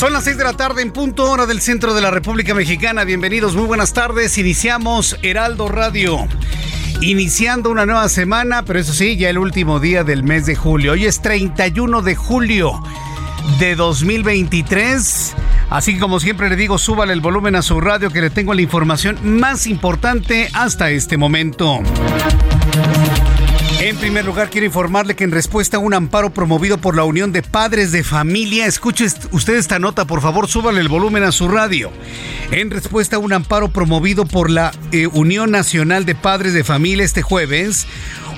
Son las 6 de la tarde en punto hora del centro de la República Mexicana. Bienvenidos, muy buenas tardes. Iniciamos Heraldo Radio. Iniciando una nueva semana, pero eso sí, ya el último día del mes de julio. Hoy es 31 de julio de 2023. Así que como siempre le digo, súbale el volumen a su radio que le tengo la información más importante hasta este momento. En primer lugar, quiero informarle que en respuesta a un amparo promovido por la Unión de Padres de Familia, escuche usted esta nota, por favor, súbale el volumen a su radio. En respuesta a un amparo promovido por la eh, Unión Nacional de Padres de Familia este jueves,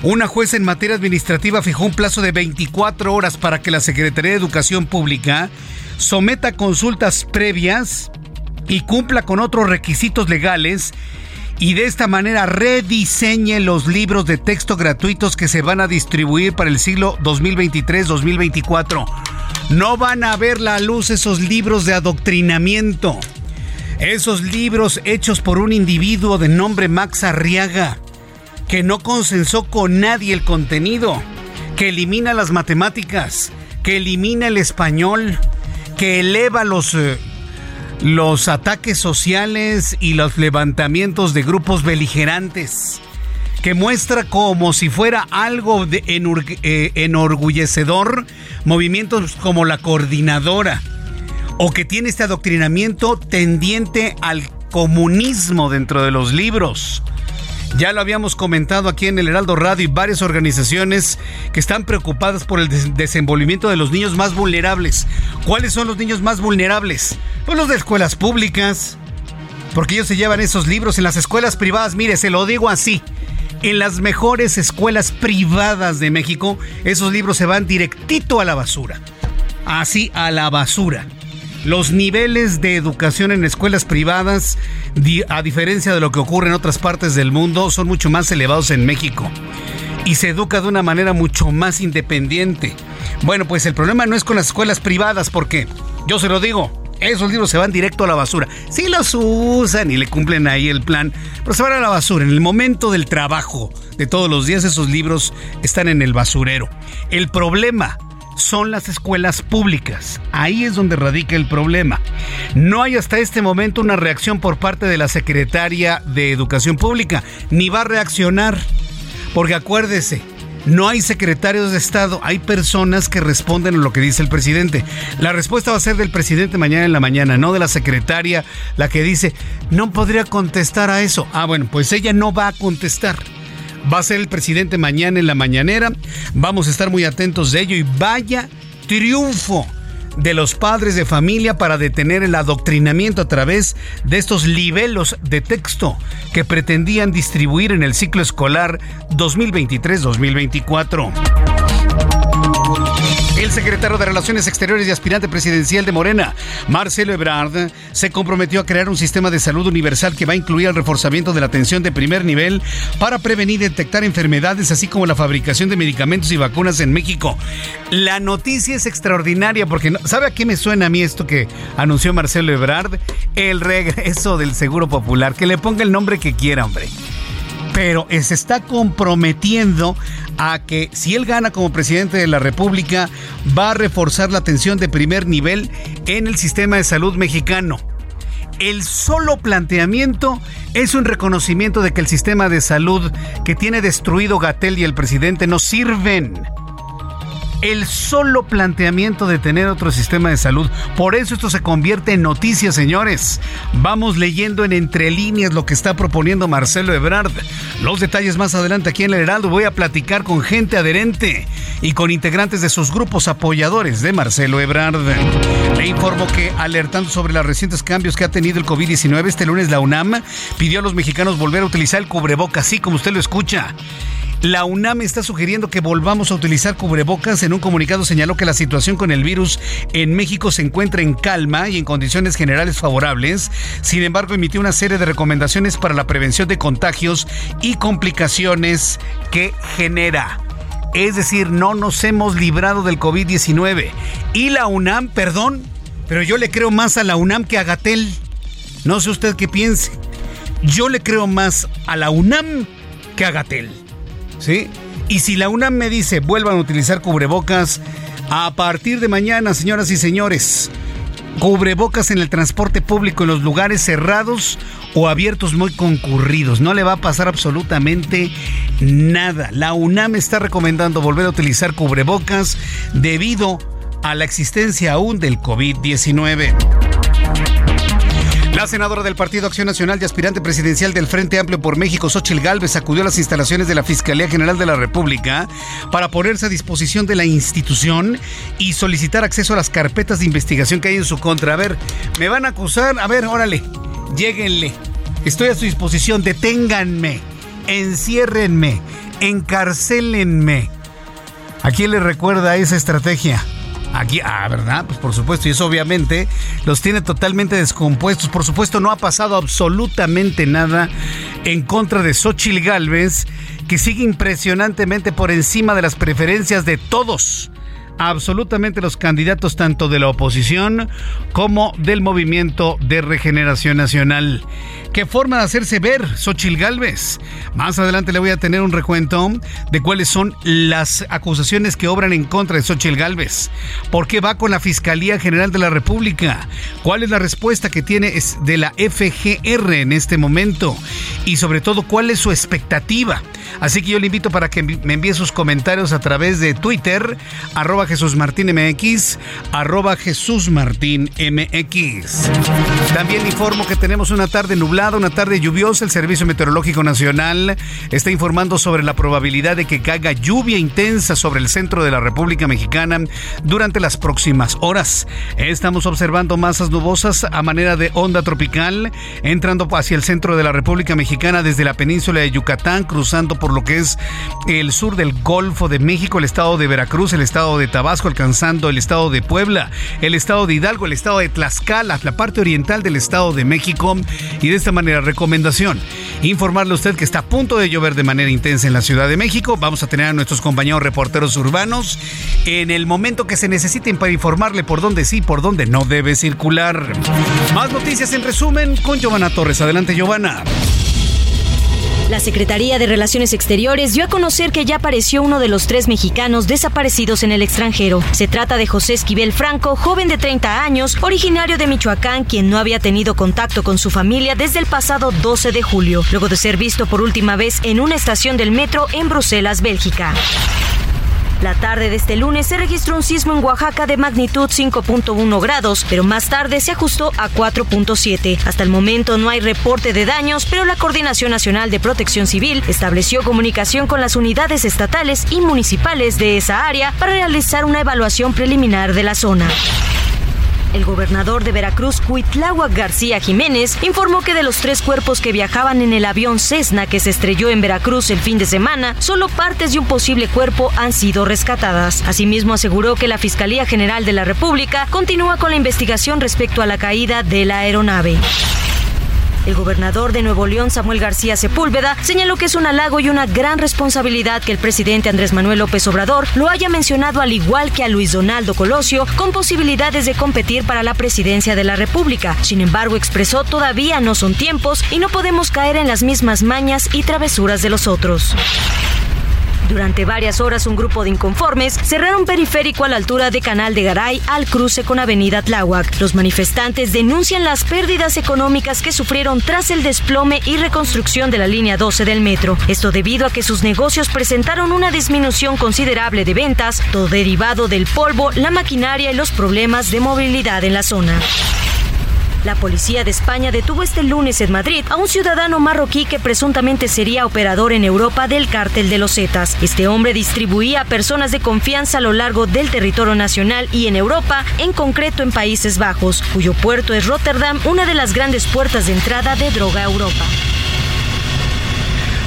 una jueza en materia administrativa fijó un plazo de 24 horas para que la Secretaría de Educación Pública someta consultas previas y cumpla con otros requisitos legales y de esta manera rediseñe los libros de texto gratuitos que se van a distribuir para el siglo 2023-2024. No van a ver la luz esos libros de adoctrinamiento. Esos libros hechos por un individuo de nombre Max Arriaga, que no consensó con nadie el contenido, que elimina las matemáticas, que elimina el español, que eleva los... Los ataques sociales y los levantamientos de grupos beligerantes, que muestra como si fuera algo de eh, enorgullecedor movimientos como la coordinadora, o que tiene este adoctrinamiento tendiente al comunismo dentro de los libros ya lo habíamos comentado aquí en el Heraldo Radio y varias organizaciones que están preocupadas por el desenvolvimiento de los niños más vulnerables. ¿Cuáles son los niños más vulnerables? Pues los de escuelas públicas, porque ellos se llevan esos libros en las escuelas privadas. Mire, se lo digo así. En las mejores escuelas privadas de México, esos libros se van directito a la basura. Así a la basura. Los niveles de educación en escuelas privadas, a diferencia de lo que ocurre en otras partes del mundo, son mucho más elevados en México. Y se educa de una manera mucho más independiente. Bueno, pues el problema no es con las escuelas privadas, porque yo se lo digo, esos libros se van directo a la basura. Sí los usan y le cumplen ahí el plan, pero se van a la basura. En el momento del trabajo de todos los días, esos libros están en el basurero. El problema son las escuelas públicas. Ahí es donde radica el problema. No hay hasta este momento una reacción por parte de la secretaria de Educación Pública, ni va a reaccionar. Porque acuérdese, no hay secretarios de Estado, hay personas que responden a lo que dice el presidente. La respuesta va a ser del presidente mañana en la mañana, no de la secretaria, la que dice, no podría contestar a eso. Ah, bueno, pues ella no va a contestar va a ser el presidente mañana en la mañanera. Vamos a estar muy atentos de ello y vaya triunfo de los padres de familia para detener el adoctrinamiento a través de estos libelos de texto que pretendían distribuir en el ciclo escolar 2023-2024. El secretario de Relaciones Exteriores y aspirante presidencial de Morena, Marcelo Ebrard, se comprometió a crear un sistema de salud universal que va a incluir el reforzamiento de la atención de primer nivel para prevenir y detectar enfermedades, así como la fabricación de medicamentos y vacunas en México. La noticia es extraordinaria porque, ¿sabe a qué me suena a mí esto que anunció Marcelo Ebrard? El regreso del Seguro Popular. Que le ponga el nombre que quiera, hombre pero se está comprometiendo a que si él gana como presidente de la República, va a reforzar la atención de primer nivel en el sistema de salud mexicano. El solo planteamiento es un reconocimiento de que el sistema de salud que tiene destruido Gatel y el presidente no sirven el solo planteamiento de tener otro sistema de salud. Por eso esto se convierte en noticia, señores. Vamos leyendo en entre líneas lo que está proponiendo Marcelo Ebrard. Los detalles más adelante aquí en el Heraldo. Voy a platicar con gente adherente y con integrantes de sus grupos apoyadores de Marcelo Ebrard. Le informo que alertando sobre los recientes cambios que ha tenido el COVID-19, este lunes la UNAM pidió a los mexicanos volver a utilizar el cubreboca, así como usted lo escucha. La UNAM está sugiriendo que volvamos a utilizar cubrebocas. En un comunicado señaló que la situación con el virus en México se encuentra en calma y en condiciones generales favorables. Sin embargo, emitió una serie de recomendaciones para la prevención de contagios y complicaciones que genera. Es decir, no nos hemos librado del COVID-19. Y la UNAM, perdón, pero yo le creo más a la UNAM que a Gatel. No sé usted qué piense. Yo le creo más a la UNAM que a Gatel. ¿Sí? Y si la UNAM me dice vuelvan a utilizar cubrebocas, a partir de mañana, señoras y señores, cubrebocas en el transporte público en los lugares cerrados o abiertos muy concurridos. No le va a pasar absolutamente nada. La UNAM está recomendando volver a utilizar cubrebocas debido a la existencia aún del COVID-19. La senadora del Partido Acción Nacional y aspirante presidencial del Frente Amplio por México, Xochil Gálvez, acudió a las instalaciones de la Fiscalía General de la República para ponerse a disposición de la institución y solicitar acceso a las carpetas de investigación que hay en su contra. A ver, me van a acusar. A ver, órale, lléguenle. Estoy a su disposición. Deténganme, enciérrenme, encarcélenme. ¿A quién le recuerda esa estrategia? Aquí, ah, ¿verdad? Pues por supuesto, y eso obviamente los tiene totalmente descompuestos. Por supuesto, no ha pasado absolutamente nada en contra de Xochitl Galvez, que sigue impresionantemente por encima de las preferencias de todos absolutamente los candidatos tanto de la oposición como del movimiento de regeneración nacional. ¿Qué forma de hacerse ver, Xochil Gálvez? Más adelante le voy a tener un recuento de cuáles son las acusaciones que obran en contra de Xochil Gálvez. ¿Por qué va con la Fiscalía General de la República? ¿Cuál es la respuesta que tiene de la FGR en este momento? Y sobre todo, ¿cuál es su expectativa? Así que yo le invito para que me envíe sus comentarios a través de Twitter, arroba Jesús Martín MX, arroba Jesús Martín MX. También informo que tenemos una tarde nublada, una tarde lluviosa. El Servicio Meteorológico Nacional está informando sobre la probabilidad de que caiga lluvia intensa sobre el centro de la República Mexicana durante las próximas horas. Estamos observando masas nubosas a manera de onda tropical entrando hacia el centro de la República Mexicana desde la península de Yucatán, cruzando por lo que es el sur del Golfo de México, el estado de Veracruz, el estado de Tabasco, alcanzando el estado de Puebla, el estado de Hidalgo, el estado de Tlaxcala, la parte oriental del estado de México. Y de esta manera, recomendación, informarle a usted que está a punto de llover de manera intensa en la Ciudad de México. Vamos a tener a nuestros compañeros reporteros urbanos en el momento que se necesiten para informarle por dónde sí, por dónde no debe circular. Más noticias en resumen con Giovanna Torres. Adelante, Giovanna. La Secretaría de Relaciones Exteriores dio a conocer que ya apareció uno de los tres mexicanos desaparecidos en el extranjero. Se trata de José Esquivel Franco, joven de 30 años, originario de Michoacán, quien no había tenido contacto con su familia desde el pasado 12 de julio, luego de ser visto por última vez en una estación del metro en Bruselas, Bélgica. La tarde de este lunes se registró un sismo en Oaxaca de magnitud 5.1 grados, pero más tarde se ajustó a 4.7. Hasta el momento no hay reporte de daños, pero la Coordinación Nacional de Protección Civil estableció comunicación con las unidades estatales y municipales de esa área para realizar una evaluación preliminar de la zona. El gobernador de Veracruz, Cuitláhuac García Jiménez, informó que de los tres cuerpos que viajaban en el avión Cessna que se estrelló en Veracruz el fin de semana, solo partes de un posible cuerpo han sido rescatadas. Asimismo, aseguró que la Fiscalía General de la República continúa con la investigación respecto a la caída de la aeronave. El gobernador de Nuevo León, Samuel García Sepúlveda, señaló que es un halago y una gran responsabilidad que el presidente Andrés Manuel López Obrador lo haya mencionado al igual que a Luis Donaldo Colosio, con posibilidades de competir para la presidencia de la República. Sin embargo, expresó todavía no son tiempos y no podemos caer en las mismas mañas y travesuras de los otros. Durante varias horas un grupo de inconformes cerraron periférico a la altura de Canal de Garay al cruce con Avenida Tláhuac. Los manifestantes denuncian las pérdidas económicas que sufrieron tras el desplome y reconstrucción de la línea 12 del metro. Esto debido a que sus negocios presentaron una disminución considerable de ventas, todo derivado del polvo, la maquinaria y los problemas de movilidad en la zona. La policía de España detuvo este lunes en Madrid a un ciudadano marroquí que presuntamente sería operador en Europa del cártel de los Zetas. Este hombre distribuía a personas de confianza a lo largo del territorio nacional y en Europa, en concreto en Países Bajos, cuyo puerto es Rotterdam, una de las grandes puertas de entrada de droga a Europa.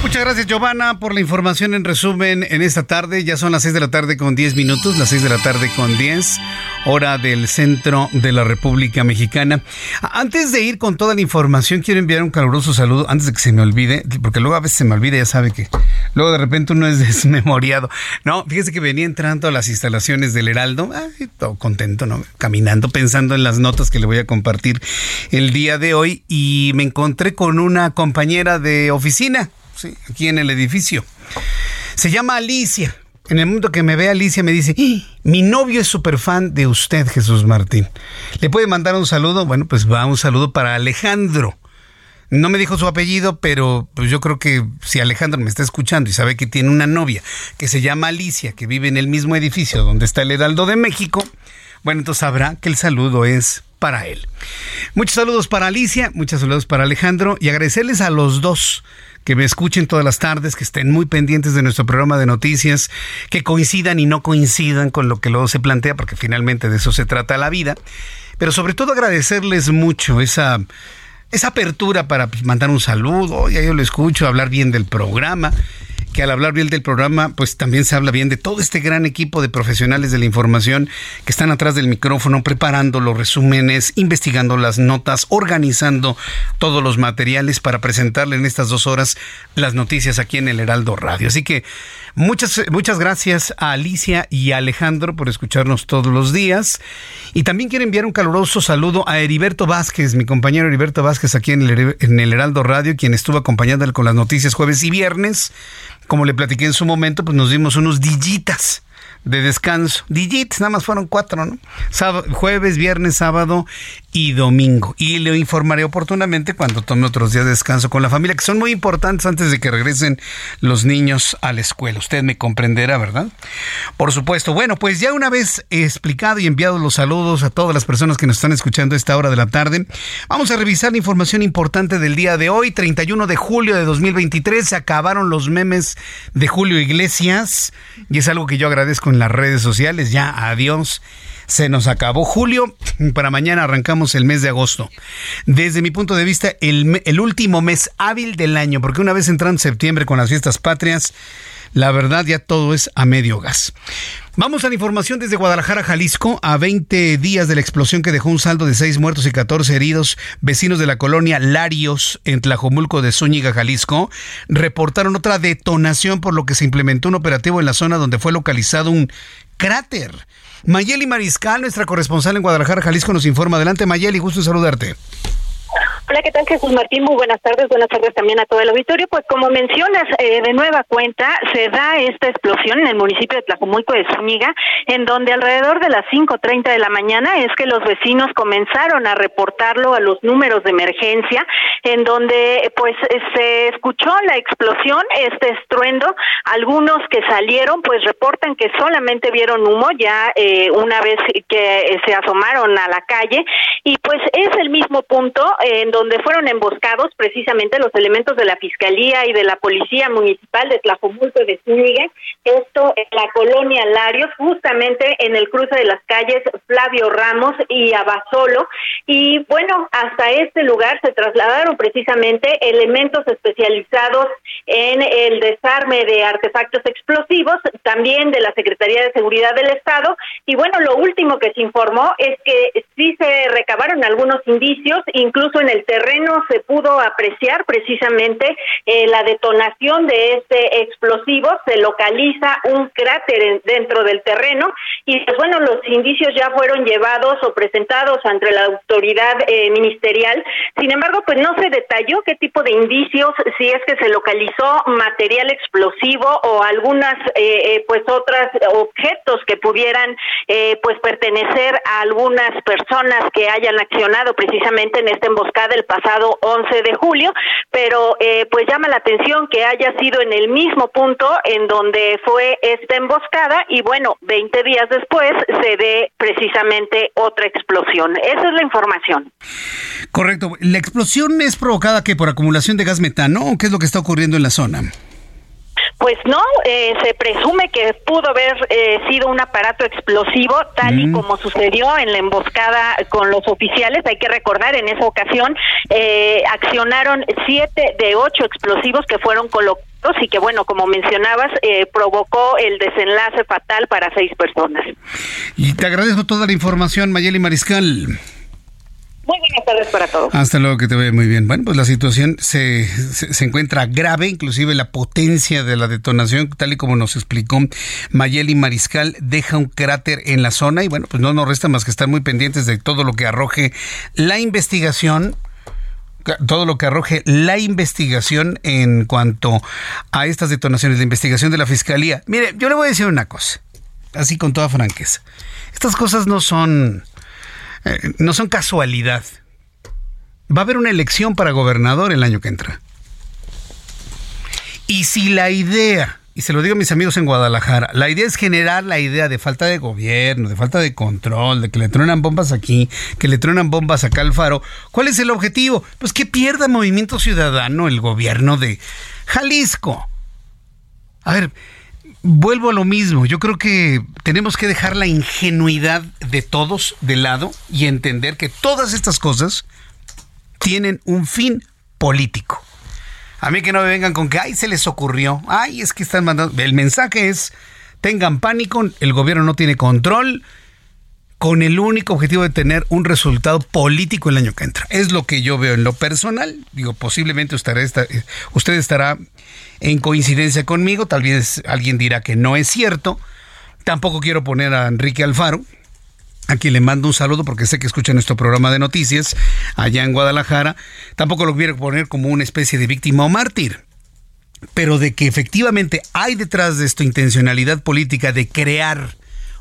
Muchas gracias, Giovanna, por la información en resumen en esta tarde. Ya son las 6 de la tarde con 10 minutos, las 6 de la tarde con 10, hora del centro de la República Mexicana. Antes de ir con toda la información, quiero enviar un caluroso saludo, antes de que se me olvide, porque luego a veces se me olvida, ya sabe que luego de repente uno es desmemoriado. No, fíjese que venía entrando a las instalaciones del Heraldo, todo contento, ¿no? Caminando, pensando en las notas que le voy a compartir el día de hoy, y me encontré con una compañera de oficina aquí en el edificio. Se llama Alicia. En el mundo que me ve Alicia me dice, ¡Ah! mi novio es súper fan de usted, Jesús Martín. ¿Le puede mandar un saludo? Bueno, pues va un saludo para Alejandro. No me dijo su apellido, pero pues yo creo que si Alejandro me está escuchando y sabe que tiene una novia que se llama Alicia, que vive en el mismo edificio donde está el Heraldo de México, bueno, entonces sabrá que el saludo es para él. Muchos saludos para Alicia, muchos saludos para Alejandro y agradecerles a los dos que me escuchen todas las tardes, que estén muy pendientes de nuestro programa de noticias, que coincidan y no coincidan con lo que luego se plantea, porque finalmente de eso se trata la vida. Pero sobre todo agradecerles mucho esa, esa apertura para pues, mandar un saludo, ya yo lo escucho, hablar bien del programa que al hablar bien del programa, pues también se habla bien de todo este gran equipo de profesionales de la información que están atrás del micrófono preparando los resúmenes, investigando las notas, organizando todos los materiales para presentarle en estas dos horas las noticias aquí en el Heraldo Radio. Así que muchas, muchas gracias a Alicia y a Alejandro por escucharnos todos los días. Y también quiero enviar un caluroso saludo a Heriberto Vázquez, mi compañero Heriberto Vázquez aquí en el, en el Heraldo Radio, quien estuvo acompañándole con las noticias jueves y viernes como le platiqué en su momento, pues nos dimos unos dillitas de descanso. Digits, nada más fueron cuatro, ¿no? jueves, viernes, sábado y domingo. Y le informaré oportunamente cuando tome otros días de descanso con la familia, que son muy importantes antes de que regresen los niños a la escuela. Usted me comprenderá, ¿verdad? Por supuesto. Bueno, pues ya una vez explicado y enviado los saludos a todas las personas que nos están escuchando a esta hora de la tarde, vamos a revisar la información importante del día de hoy, 31 de julio de 2023. Se acabaron los memes de Julio Iglesias y es algo que yo agradezco las redes sociales. Ya, adiós se nos acabó julio, para mañana arrancamos el mes de agosto. Desde mi punto de vista, el, el último mes hábil del año, porque una vez entrando septiembre con las fiestas patrias, la verdad ya todo es a medio gas. Vamos a la información desde Guadalajara, Jalisco. A 20 días de la explosión que dejó un saldo de 6 muertos y 14 heridos, vecinos de la colonia Larios en Tlajomulco de Zúñiga, Jalisco, reportaron otra detonación por lo que se implementó un operativo en la zona donde fue localizado un cráter. Mayeli Mariscal, nuestra corresponsal en Guadalajara, Jalisco, nos informa. Adelante, Mayeli, gusto en saludarte. Hola, ¿qué tal Jesús Martín? Muy buenas tardes, buenas tardes también a todo el auditorio. Pues como mencionas, eh, de nueva cuenta, se da esta explosión en el municipio de Tlajomulco de Zúñiga, en donde alrededor de las 5.30 de la mañana es que los vecinos comenzaron a reportarlo a los números de emergencia, en donde pues se escuchó la explosión, este estruendo. Algunos que salieron pues reportan que solamente vieron humo ya eh, una vez que se asomaron a la calle y pues es el mismo punto en donde fueron emboscados precisamente los elementos de la Fiscalía y de la Policía Municipal de Tlajomulco de Zúñiga, esto en la colonia Larios, justamente en el cruce de las calles Flavio Ramos y Abasolo. Y bueno, hasta este lugar se trasladaron precisamente elementos especializados en el desarme de artefactos explosivos, también de la Secretaría de Seguridad del Estado. Y bueno, lo último que se informó es que sí se recabaron algunos indicios, incluso en el terreno se pudo apreciar precisamente eh, la detonación de este explosivo, se localiza un cráter dentro del terreno y pues bueno, los indicios ya fueron llevados o presentados ante la autoridad eh, ministerial. Sin embargo, pues no se detalló qué tipo de indicios, si es que se localizó material explosivo o algunas eh, pues otras objetos que pudieran pues pertenecer a algunas personas que hayan accionado precisamente en esta emboscada el pasado 11 de julio, pero eh, pues llama la atención que haya sido en el mismo punto en donde fue esta emboscada y bueno, 20 días después se ve precisamente otra explosión. Esa es la información. Correcto. ¿La explosión es provocada que por acumulación de gas metano o qué es lo que está ocurriendo en la zona? Pues no, eh, se presume que pudo haber eh, sido un aparato explosivo, tal y mm. como sucedió en la emboscada con los oficiales. Hay que recordar, en esa ocasión eh, accionaron siete de ocho explosivos que fueron colocados y que, bueno, como mencionabas, provocó el desenlace fatal para seis personas. Y te agradezco toda la información, Mayeli Mariscal. Muy buenas tardes para todos. Hasta luego, que te vea muy bien. Bueno, pues la situación se, se, encuentra grave, inclusive la potencia de la detonación, tal y como nos explicó Mayeli Mariscal, deja un cráter en la zona y bueno, pues no nos resta más que estar muy pendientes de todo lo que arroje la investigación todo lo que arroje la investigación en cuanto a estas detonaciones, de investigación de la Fiscalía. Mire, yo le voy a decir una cosa, así con toda franqueza. Estas cosas no son eh, no son casualidad. Va a haber una elección para gobernador el año que entra. Y si la idea, y se lo digo a mis amigos en Guadalajara, la idea es generar la idea de falta de gobierno, de falta de control, de que le truenan bombas aquí, que le truenan bombas acá al faro, ¿cuál es el objetivo? Pues que pierda Movimiento Ciudadano el gobierno de Jalisco. A ver, vuelvo a lo mismo. Yo creo que tenemos que dejar la ingenuidad de todos de lado y entender que todas estas cosas tienen un fin político. A mí que no me vengan con que, ay, se les ocurrió, ay, es que están mandando... El mensaje es, tengan pánico, el gobierno no tiene control, con el único objetivo de tener un resultado político el año que entra. Es lo que yo veo en lo personal. Digo, posiblemente usted, usted estará en coincidencia conmigo, tal vez alguien dirá que no es cierto. Tampoco quiero poner a Enrique Alfaro, a quien le mando un saludo porque sé que escucha nuestro programa de noticias allá en Guadalajara. Tampoco lo quiero poner como una especie de víctima o mártir. Pero de que efectivamente hay detrás de esto intencionalidad política de crear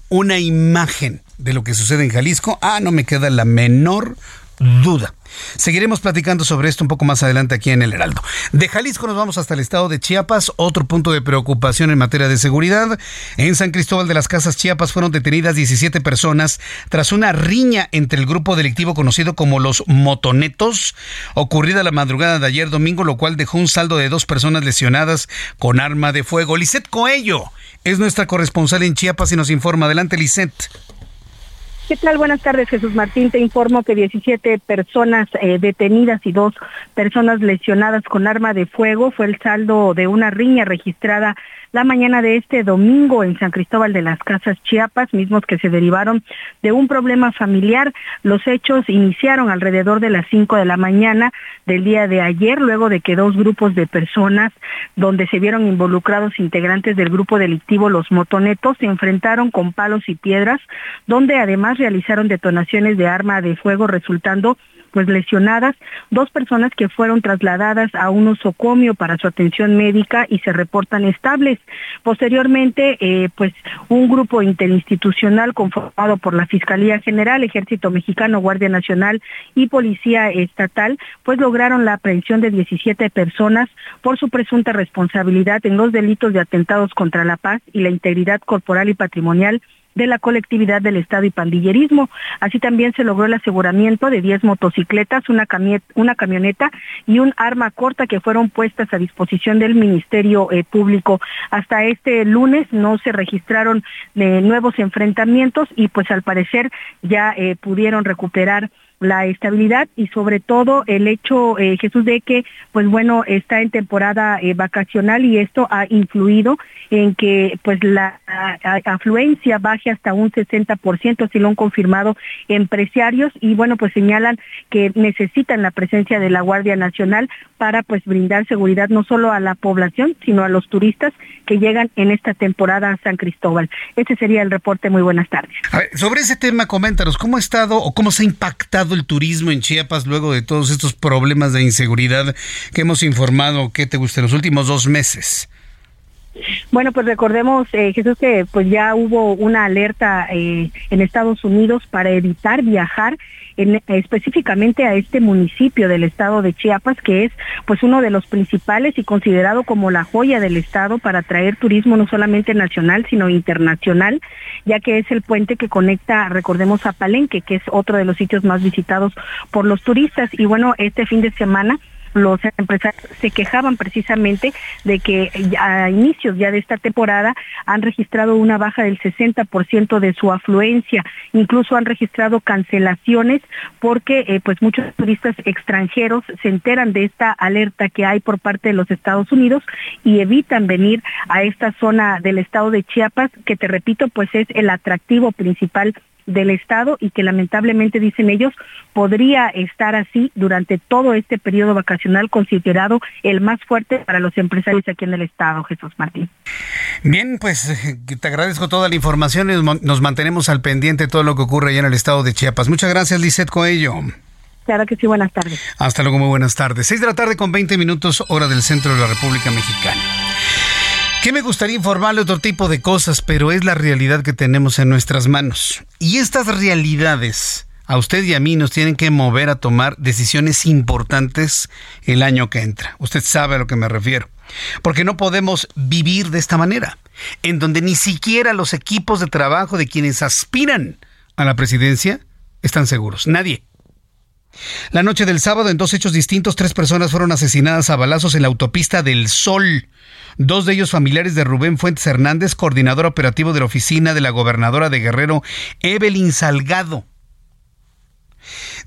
una imagen de lo que sucede en Jalisco, ah, no me queda la menor duda. Seguiremos platicando sobre esto un poco más adelante aquí en el Heraldo. De Jalisco nos vamos hasta el estado de Chiapas, otro punto de preocupación en materia de seguridad. En San Cristóbal de las Casas, Chiapas, fueron detenidas 17 personas tras una riña entre el grupo delictivo conocido como los motonetos, ocurrida la madrugada de ayer domingo, lo cual dejó un saldo de dos personas lesionadas con arma de fuego. Lisette Coello es nuestra corresponsal en Chiapas y nos informa. Adelante, Lisette. ¿Qué tal? Buenas tardes, Jesús Martín. Te informo que 17 personas eh, detenidas y dos personas lesionadas con arma de fuego fue el saldo de una riña registrada la mañana de este domingo en San Cristóbal de las Casas Chiapas, mismos que se derivaron de un problema familiar. Los hechos iniciaron alrededor de las 5 de la mañana del día de ayer, luego de que dos grupos de personas donde se vieron involucrados integrantes del grupo delictivo Los Motonetos se enfrentaron con palos y piedras, donde además realizaron detonaciones de arma de fuego resultando pues lesionadas, dos personas que fueron trasladadas a un osocomio para su atención médica y se reportan estables. Posteriormente, eh, pues un grupo interinstitucional conformado por la Fiscalía General, Ejército Mexicano, Guardia Nacional y Policía Estatal, pues lograron la aprehensión de 17 personas por su presunta responsabilidad en los delitos de atentados contra la paz y la integridad corporal y patrimonial de la colectividad del Estado y pandillerismo. Así también se logró el aseguramiento de 10 motocicletas, una, camioneta y un arma corta que fueron puestas a disposición del Ministerio eh, Público. Hasta este lunes no se registraron eh, nuevos enfrentamientos y pues al parecer ya eh, pudieron recuperar la estabilidad y sobre todo el hecho, eh, Jesús, de que, pues bueno, está en temporada eh, vacacional y esto ha influido en que pues la afluencia baje hasta un 60%, así lo han confirmado empresarios y bueno, pues señalan que necesitan la presencia de la Guardia Nacional para pues brindar seguridad no solo a la población, sino a los turistas que llegan en esta temporada a San Cristóbal. Ese sería el reporte. Muy buenas tardes. sobre ese tema, coméntanos, ¿cómo ha estado o cómo se ha impactado el turismo en Chiapas luego de todos estos problemas de inseguridad que hemos informado, ¿qué te gusta, en los últimos dos meses? Bueno, pues recordemos, eh, Jesús, que pues ya hubo una alerta eh, en Estados Unidos para evitar viajar en, específicamente a este municipio del estado de Chiapas, que es pues uno de los principales y considerado como la joya del estado para atraer turismo no solamente nacional, sino internacional, ya que es el puente que conecta, recordemos, a Palenque, que es otro de los sitios más visitados por los turistas. Y bueno, este fin de semana los empresarios se quejaban precisamente de que a inicios ya de esta temporada han registrado una baja del 60% de su afluencia, incluso han registrado cancelaciones porque eh, pues muchos turistas extranjeros se enteran de esta alerta que hay por parte de los Estados Unidos y evitan venir a esta zona del estado de Chiapas, que te repito, pues es el atractivo principal del Estado y que lamentablemente, dicen ellos, podría estar así durante todo este periodo vacacional considerado el más fuerte para los empresarios aquí en el Estado, Jesús Martín. Bien, pues eh, te agradezco toda la información y nos mantenemos al pendiente de todo lo que ocurre allá en el Estado de Chiapas. Muchas gracias, Lizeth Coello. Claro que sí, buenas tardes. Hasta luego, muy buenas tardes. Seis de la tarde con 20 minutos, hora del centro de la República Mexicana. ¿Qué me gustaría informarle otro tipo de cosas, pero es la realidad que tenemos en nuestras manos. Y estas realidades a usted y a mí nos tienen que mover a tomar decisiones importantes el año que entra. Usted sabe a lo que me refiero. Porque no podemos vivir de esta manera, en donde ni siquiera los equipos de trabajo de quienes aspiran a la presidencia están seguros. Nadie. La noche del sábado, en dos hechos distintos, tres personas fueron asesinadas a balazos en la autopista del Sol. Dos de ellos familiares de Rubén Fuentes Hernández, coordinador operativo de la oficina de la gobernadora de Guerrero, Evelyn Salgado.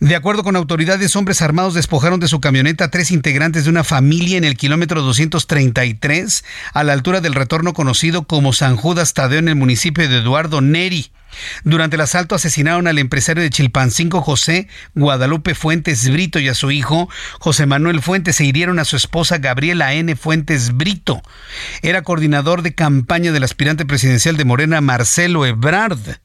De acuerdo con autoridades, hombres armados despojaron de su camioneta a tres integrantes de una familia en el kilómetro 233, a la altura del retorno conocido como San Judas Tadeo en el municipio de Eduardo Neri. Durante el asalto asesinaron al empresario de Chilpancingo José Guadalupe Fuentes Brito y a su hijo José Manuel Fuentes e hirieron a su esposa Gabriela N. Fuentes Brito. Era coordinador de campaña del aspirante presidencial de Morena Marcelo Ebrard.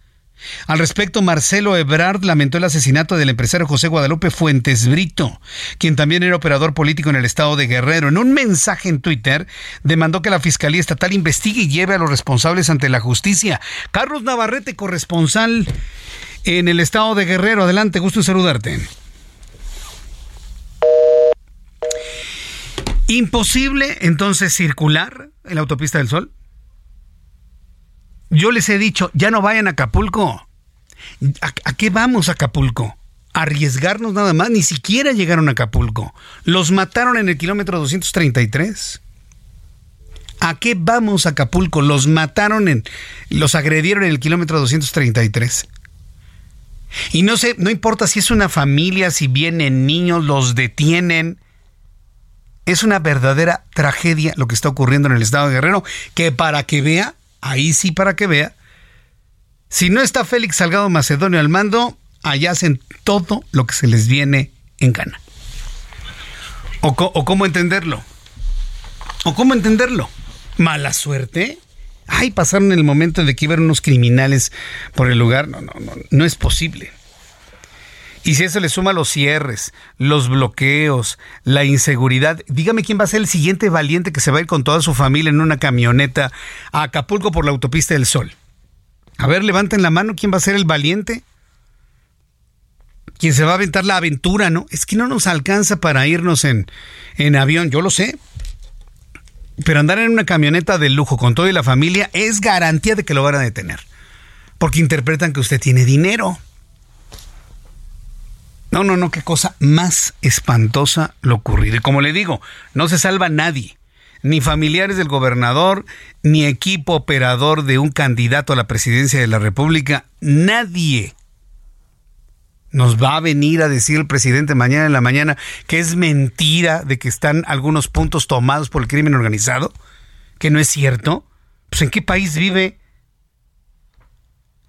Al respecto, Marcelo Ebrard lamentó el asesinato del empresario José Guadalupe Fuentes Brito, quien también era operador político en el estado de Guerrero. En un mensaje en Twitter, demandó que la Fiscalía Estatal investigue y lleve a los responsables ante la justicia. Carlos Navarrete, corresponsal en el estado de Guerrero. Adelante, gusto en saludarte. ¿Imposible entonces circular en la autopista del Sol? Yo les he dicho, ya no vayan a Acapulco. ¿A, qué vamos a Acapulco? arriesgarnos nada más, ni siquiera llegaron a Acapulco. Los mataron en el kilómetro 233. ¿A qué vamos a Acapulco? Los mataron en, los agredieron en el kilómetro 233. Y no sé, no importa si es una familia, si vienen niños, los detienen. Es una verdadera tragedia lo que está ocurriendo en el estado de Guerrero, que para que vea, ahí sí para que vea, si no está Félix Salgado Macedonio al mando, allá hacen todo lo que se les viene en gana. ¿O, cómo entenderlo? ¿O cómo entenderlo? ¿Mala suerte? Ay, pasaron el momento de que iban unos criminales por el lugar. No, no, no, no es posible. Y si eso le suma los cierres, los bloqueos, la inseguridad, dígame quién va a ser el siguiente valiente que se va a ir con toda su familia en una camioneta a Acapulco por la autopista del Sol. A ver, levanten la mano, ¿quién va a ser el valiente? ¿Quién se va a aventar la aventura, ¿no? Es que no nos alcanza para irnos en, en avión, yo lo sé. Pero andar en una camioneta de lujo con toda la familia es garantía de que lo van a detener porque interpretan que usted tiene dinero. No, no, no, qué cosa más espantosa lo ocurrido. Y como le digo, no se salva nadie, ni familiares del gobernador, ni equipo operador de un candidato a la presidencia de la República, nadie nos va a venir a decir el presidente mañana en la mañana que es mentira de que están algunos puntos tomados por el crimen organizado, que no es cierto. Pues en qué país vive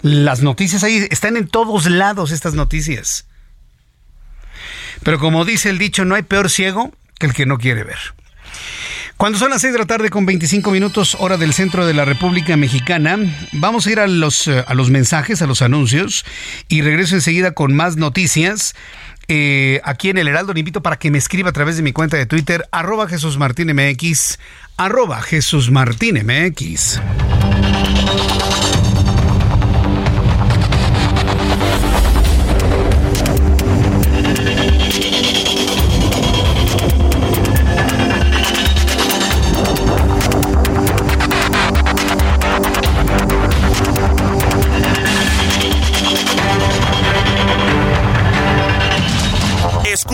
las noticias ahí están en todos lados estas noticias. Pero como dice el dicho, no hay peor ciego que el que no quiere ver. Cuando son las 6 de la tarde con 25 minutos hora del centro de la República Mexicana, vamos a ir a los, eh, a los mensajes, a los anuncios y regreso enseguida con más noticias. Eh, aquí en el Heraldo le invito para que me escriba a través de mi cuenta de Twitter, arroba Jesús Martín MX, arroba Jesús Martín MX.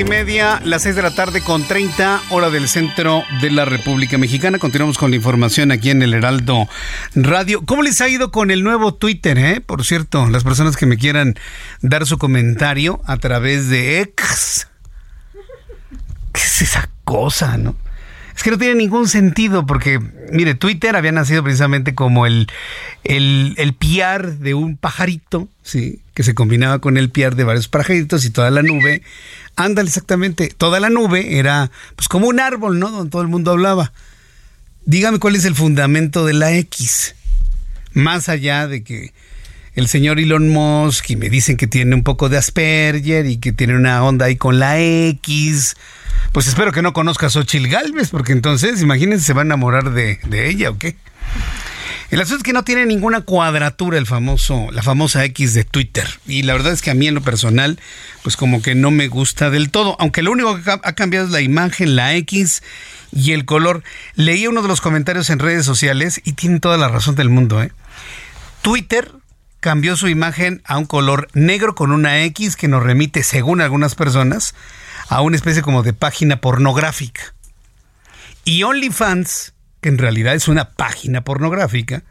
Y media, las seis de la tarde con 30, hora del centro de la República Mexicana. Continuamos con la información aquí en el Heraldo Radio. ¿Cómo les ha ido con el nuevo Twitter, eh? Por cierto, las personas que me quieran dar su comentario a través de X. ¿Qué es esa cosa, no? Es que no tiene ningún sentido porque, mire, Twitter había nacido precisamente como el, el, el PR de un pajarito, ¿sí? Que se combinaba con el PR de varios pajaritos y toda la nube. Ándale, exactamente. Toda la nube era pues como un árbol, ¿no? Donde todo el mundo hablaba. Dígame cuál es el fundamento de la X. Más allá de que el señor Elon Musk y me dicen que tiene un poco de Asperger y que tiene una onda ahí con la X pues espero que no conozca a Xochitl Galvez, porque entonces, imagínense, se va a enamorar de, ella o qué. El asunto es que no tiene ninguna cuadratura el famoso, la famosa X de Twitter. Y la verdad es que a mí en lo personal, pues como que no me gusta del todo. Aunque lo único que ha cambiado es la imagen, la X y el color. Leí uno de los comentarios en redes sociales y tiene toda la razón del mundo. ¿eh? Twitter cambió su imagen a un color negro con una X que nos remite, según algunas personas, a una especie como de página pornográfica. Y OnlyFans, que en realidad es una página pornográfica,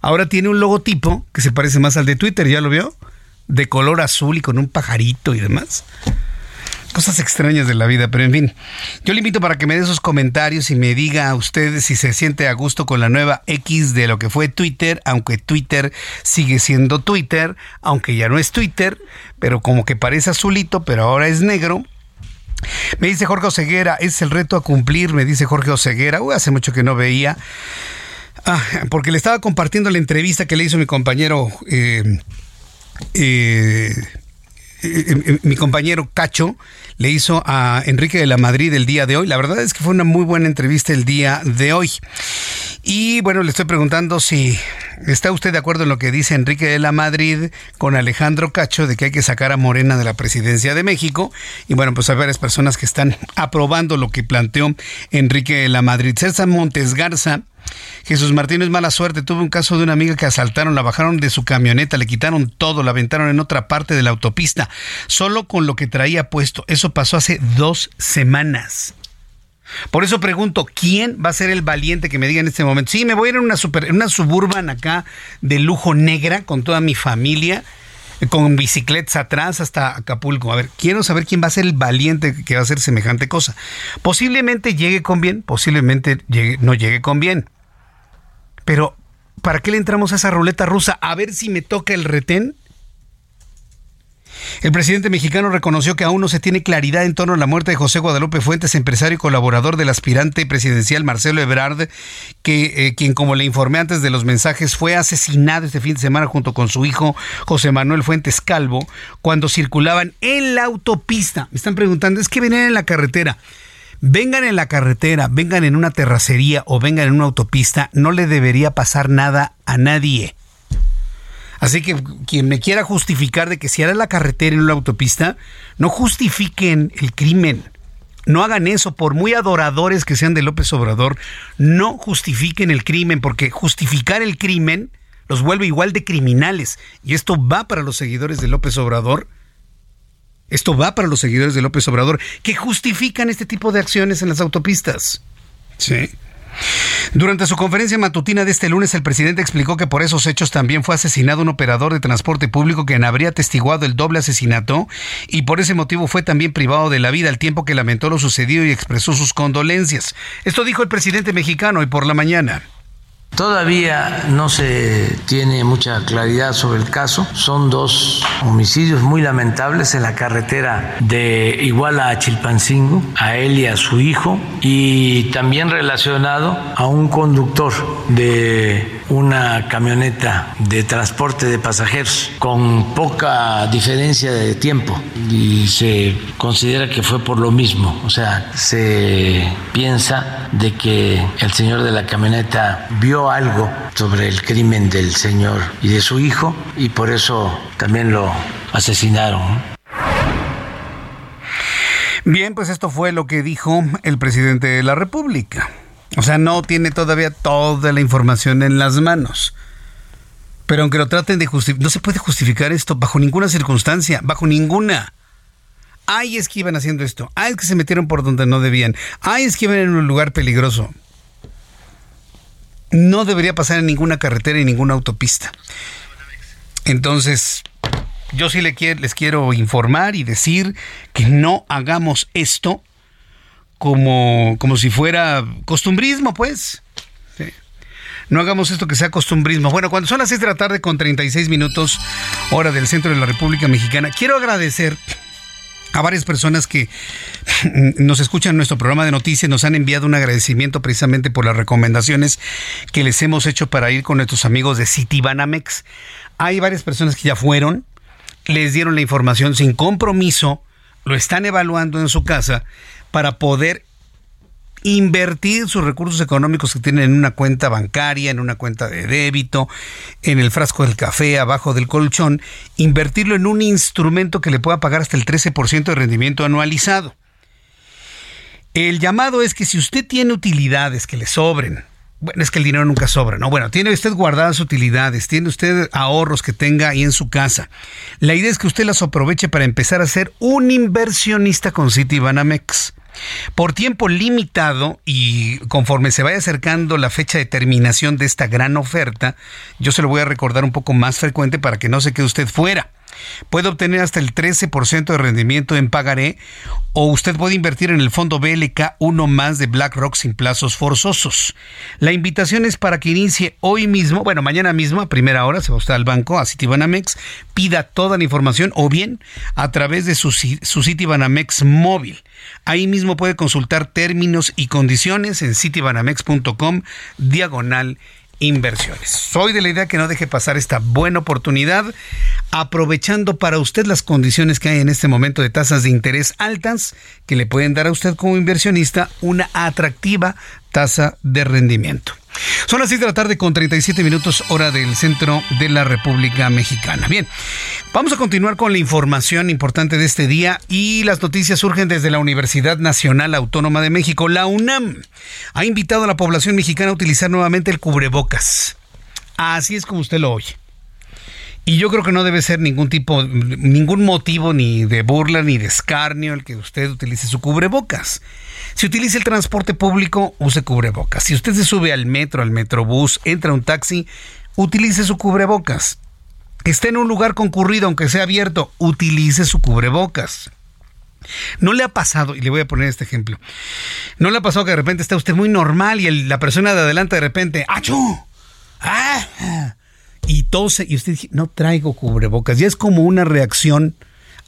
ahora tiene un logotipo que se parece más al de Twitter, ¿ya lo vio? De color azul y con un pajarito y demás. Cosas extrañas de la vida, pero en fin. Yo le invito para que me dé sus comentarios y me diga a usted si se siente a gusto con la nueva X de lo que fue Twitter, aunque Twitter sigue siendo Twitter, aunque ya no es Twitter, pero como que parece azulito, pero ahora es negro me dice Jorge Oseguera, es el reto a cumplir, me dice Jorge Oseguera. Uy, hace mucho que no veía. Ah, porque le estaba compartiendo la entrevista que le hizo mi compañero. Eh, eh, eh, mi compañero Cacho le hizo a Enrique de la Madrid el día de hoy. La verdad es que fue una muy buena entrevista el día de hoy. Y bueno, le estoy preguntando si está usted de acuerdo en lo que dice Enrique de la Madrid con Alejandro Cacho de que hay que sacar a Morena de la presidencia de México. Y bueno, pues hay varias personas que están aprobando lo que planteó Enrique de la Madrid. César Montes Garza Jesús Martínez, mala suerte. Tuve un caso de una amiga que asaltaron, la bajaron de su camioneta, le quitaron todo, la aventaron en otra parte de la autopista, solo con lo que traía puesto. Eso pasó hace dos semanas. Por eso pregunto, ¿quién va a ser el valiente que me diga en este momento? Sí, me voy a ir en una, super, una suburban acá de lujo negra con toda mi familia, con bicicletas atrás hasta Acapulco. A ver, quiero saber quién va a ser el valiente que va a hacer semejante cosa. Posiblemente llegue con bien, posiblemente no llegue con bien. Pero, ¿para qué le entramos a esa ruleta rusa? A ver si me toca el retén el presidente mexicano reconoció que aún no se tiene claridad en torno a la muerte de José Guadalupe Fuentes, empresario y colaborador del aspirante presidencial Marcelo Ebrard, que, eh, quien, como le informé antes de los mensajes, fue asesinado este fin de semana junto con su hijo José Manuel Fuentes Calvo cuando circulaban en la autopista. Me están preguntando, es que venían en la carretera. Vengan en la carretera, vengan en una terracería o vengan en una autopista, no le debería pasar nada a nadie. Así que quien me quiera justificar de que si era la carretera en la autopista, no justifiquen el crimen. No hagan eso, por muy adoradores que sean de López Obrador, no justifiquen el crimen, porque justificar el crimen los vuelve igual de criminales. Y esto va para los seguidores de López Obrador. Esto va para los seguidores de López Obrador, que justifican este tipo de acciones en las autopistas. Sí. Durante su conferencia matutina de este lunes, el presidente explicó que por esos hechos también fue asesinado un operador de transporte público quien habría testiguado el doble asesinato y por ese motivo fue también privado de la vida al tiempo que lamentó lo sucedido y expresó sus condolencias. Esto dijo el presidente mexicano hoy por la mañana. Todavía no se tiene mucha claridad sobre el caso. Son dos homicidios muy lamentables en la carretera de Iguala a Chilpancingo, a él y a su hijo, y también relacionado a un conductor de una camioneta de transporte de pasajeros con poca diferencia de tiempo y se considera que fue por lo mismo, o sea, se piensa de que el señor de la camioneta vio algo sobre el crimen del señor y de su hijo y por eso también lo asesinaron. Bien, pues esto fue lo que dijo el presidente de la República. O sea, no tiene todavía toda la información en las manos. Pero aunque lo traten de justificar, no se puede justificar esto bajo ninguna circunstancia, bajo ninguna. Ay, es que iban haciendo esto. Ay, es que se metieron por donde no debían. Ay, es que iban en un lugar peligroso. No debería pasar en ninguna carretera y ninguna autopista. Entonces, yo sí les quiero informar y decir que no hagamos esto como, como si fuera costumbrismo, pues. No hagamos esto que sea costumbrismo. Bueno, cuando son las 6 de la tarde con 36 minutos, hora del centro de la República Mexicana, quiero agradecer a varias personas que nos escuchan en nuestro programa de noticias, nos han enviado un agradecimiento precisamente por las recomendaciones que les hemos hecho para ir con nuestros amigos de Citibanamex. Hay varias personas que ya fueron, les dieron la información sin compromiso, lo están evaluando en su casa para poder invertir sus recursos económicos que tienen en una cuenta bancaria, en una cuenta de débito, en el frasco del café, abajo del colchón, invertirlo en un instrumento que le pueda pagar hasta el 13% de rendimiento anualizado. El llamado es que si usted tiene utilidades que le sobren, bueno, es que el dinero nunca sobra, ¿no? Bueno, tiene usted guardadas utilidades, tiene usted ahorros que tenga ahí en su casa. La idea es que usted las aproveche para empezar a ser un inversionista con Citibanamex. Por tiempo limitado y conforme se vaya acercando la fecha de terminación de esta gran oferta, yo se lo voy a recordar un poco más frecuente para que no se quede usted fuera. Puede obtener hasta el 13% de rendimiento en pagaré o usted puede invertir en el fondo BLK 1 más de BlackRock sin plazos forzosos. La invitación es para que inicie hoy mismo, bueno, mañana mismo a primera hora se va usted al banco, a Citibanamex, pida toda la información o bien a través de su, su Citibanamex móvil. Ahí mismo puede consultar términos y condiciones en citibanamex.com diagonal inversiones. Soy de la idea que no deje pasar esta buena oportunidad, aprovechando para usted las condiciones que hay en este momento de tasas de interés altas que le pueden dar a usted como inversionista una atractiva tasa de rendimiento. Son las 6 de la tarde con 37 minutos hora del centro de la República Mexicana. Bien, vamos a continuar con la información importante de este día y las noticias surgen desde la Universidad Nacional Autónoma de México. La UNAM ha invitado a la población mexicana a utilizar nuevamente el cubrebocas. Así es como usted lo oye. Y yo creo que no debe ser ningún tipo, ningún motivo ni de burla ni de escarnio el que usted utilice su cubrebocas. Si utiliza el transporte público, use cubrebocas. Si usted se sube al metro, al metrobús, entra a un taxi, utilice su cubrebocas. Esté en un lugar concurrido, aunque sea abierto, utilice su cubrebocas. ¿No le ha pasado, y le voy a poner este ejemplo, no le ha pasado que de repente está usted muy normal y la persona de adelante de repente, ¡achú! ¡Ah! Y tose, y usted dice, no traigo cubrebocas. Y es como una reacción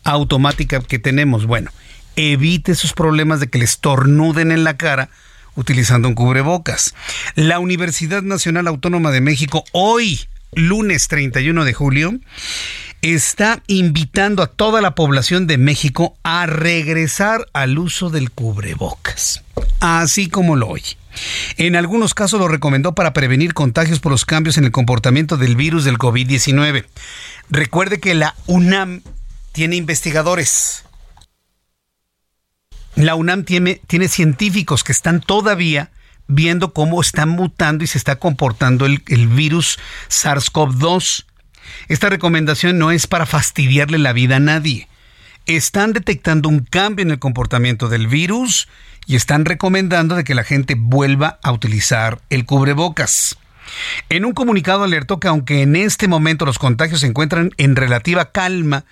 automática que tenemos. Bueno, evite esos problemas de que le estornuden en la cara utilizando un cubrebocas. La Universidad Nacional Autónoma de México hoy, lunes 31 de julio, está invitando a toda la población de México a regresar al uso del cubrebocas, así como lo oye. En algunos casos lo recomendó para prevenir contagios por los cambios en el comportamiento del virus del COVID-19. Recuerde que la UNAM tiene investigadores. La UNAM tiene, científicos que están todavía viendo cómo está mutando y se está comportando el virus SARS-CoV-2. Esta recomendación no es para fastidiarle la vida a nadie. Están detectando un cambio en el comportamiento del virus y están recomendando de que la gente vuelva a utilizar el cubrebocas. En un comunicado alertó que aunque en este momento los contagios se encuentran en relativa calma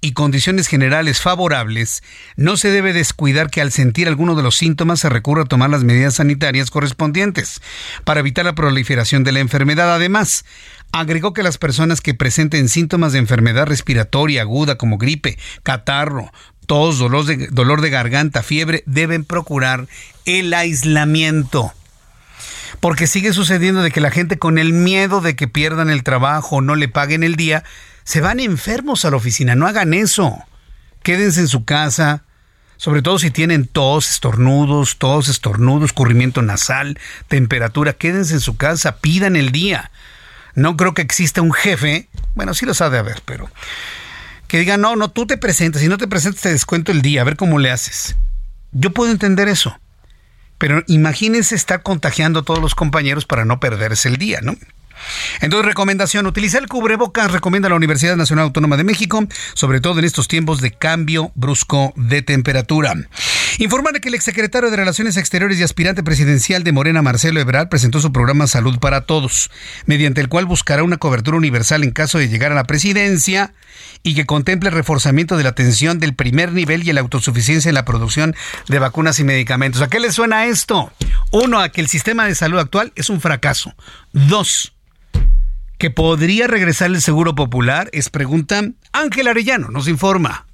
y condiciones generales favorables, no se debe descuidar que al sentir alguno de los síntomas se recurra a tomar las medidas sanitarias correspondientes para evitar la proliferación de la enfermedad. Además, agregó que las personas que presenten síntomas de enfermedad respiratoria aguda como gripe, catarro, tos, dolor de, dolor de garganta, fiebre, deben procurar el aislamiento. Porque sigue sucediendo de que la gente con el miedo de que pierdan el trabajo o no le paguen el día, se van enfermos a la oficina. No hagan eso. Quédense en su casa, sobre todo si tienen tos, estornudos, tos, estornudos, escurrimiento nasal, temperatura, quédense en su casa, pidan el día. No creo que exista un jefe, bueno, sí los ha de haber, pero que diga, no, no, tú te presentas, si no te presentas te descuento el día, a ver cómo le haces. Yo puedo entender eso, pero imagínense estar contagiando a todos los compañeros para no perderse el día, ¿no? Entonces, recomendación, utilizar el cubrebocas, recomienda la Universidad Nacional Autónoma de México, sobre todo en estos tiempos de cambio brusco de temperatura. Informarle que el exsecretario de Relaciones Exteriores y aspirante presidencial de Morena, Marcelo Ebrard, presentó su programa Salud para Todos, mediante el cual buscará una cobertura universal en caso de llegar a la presidencia y que contemple el reforzamiento de la atención del primer nivel y la autosuficiencia en la producción de vacunas y medicamentos. ¿A qué le suena esto? Uno, a que el sistema de salud actual es un fracaso. Dos, que podría regresar el Seguro Popular? Es pregunta Ángel Arellano, nos informa.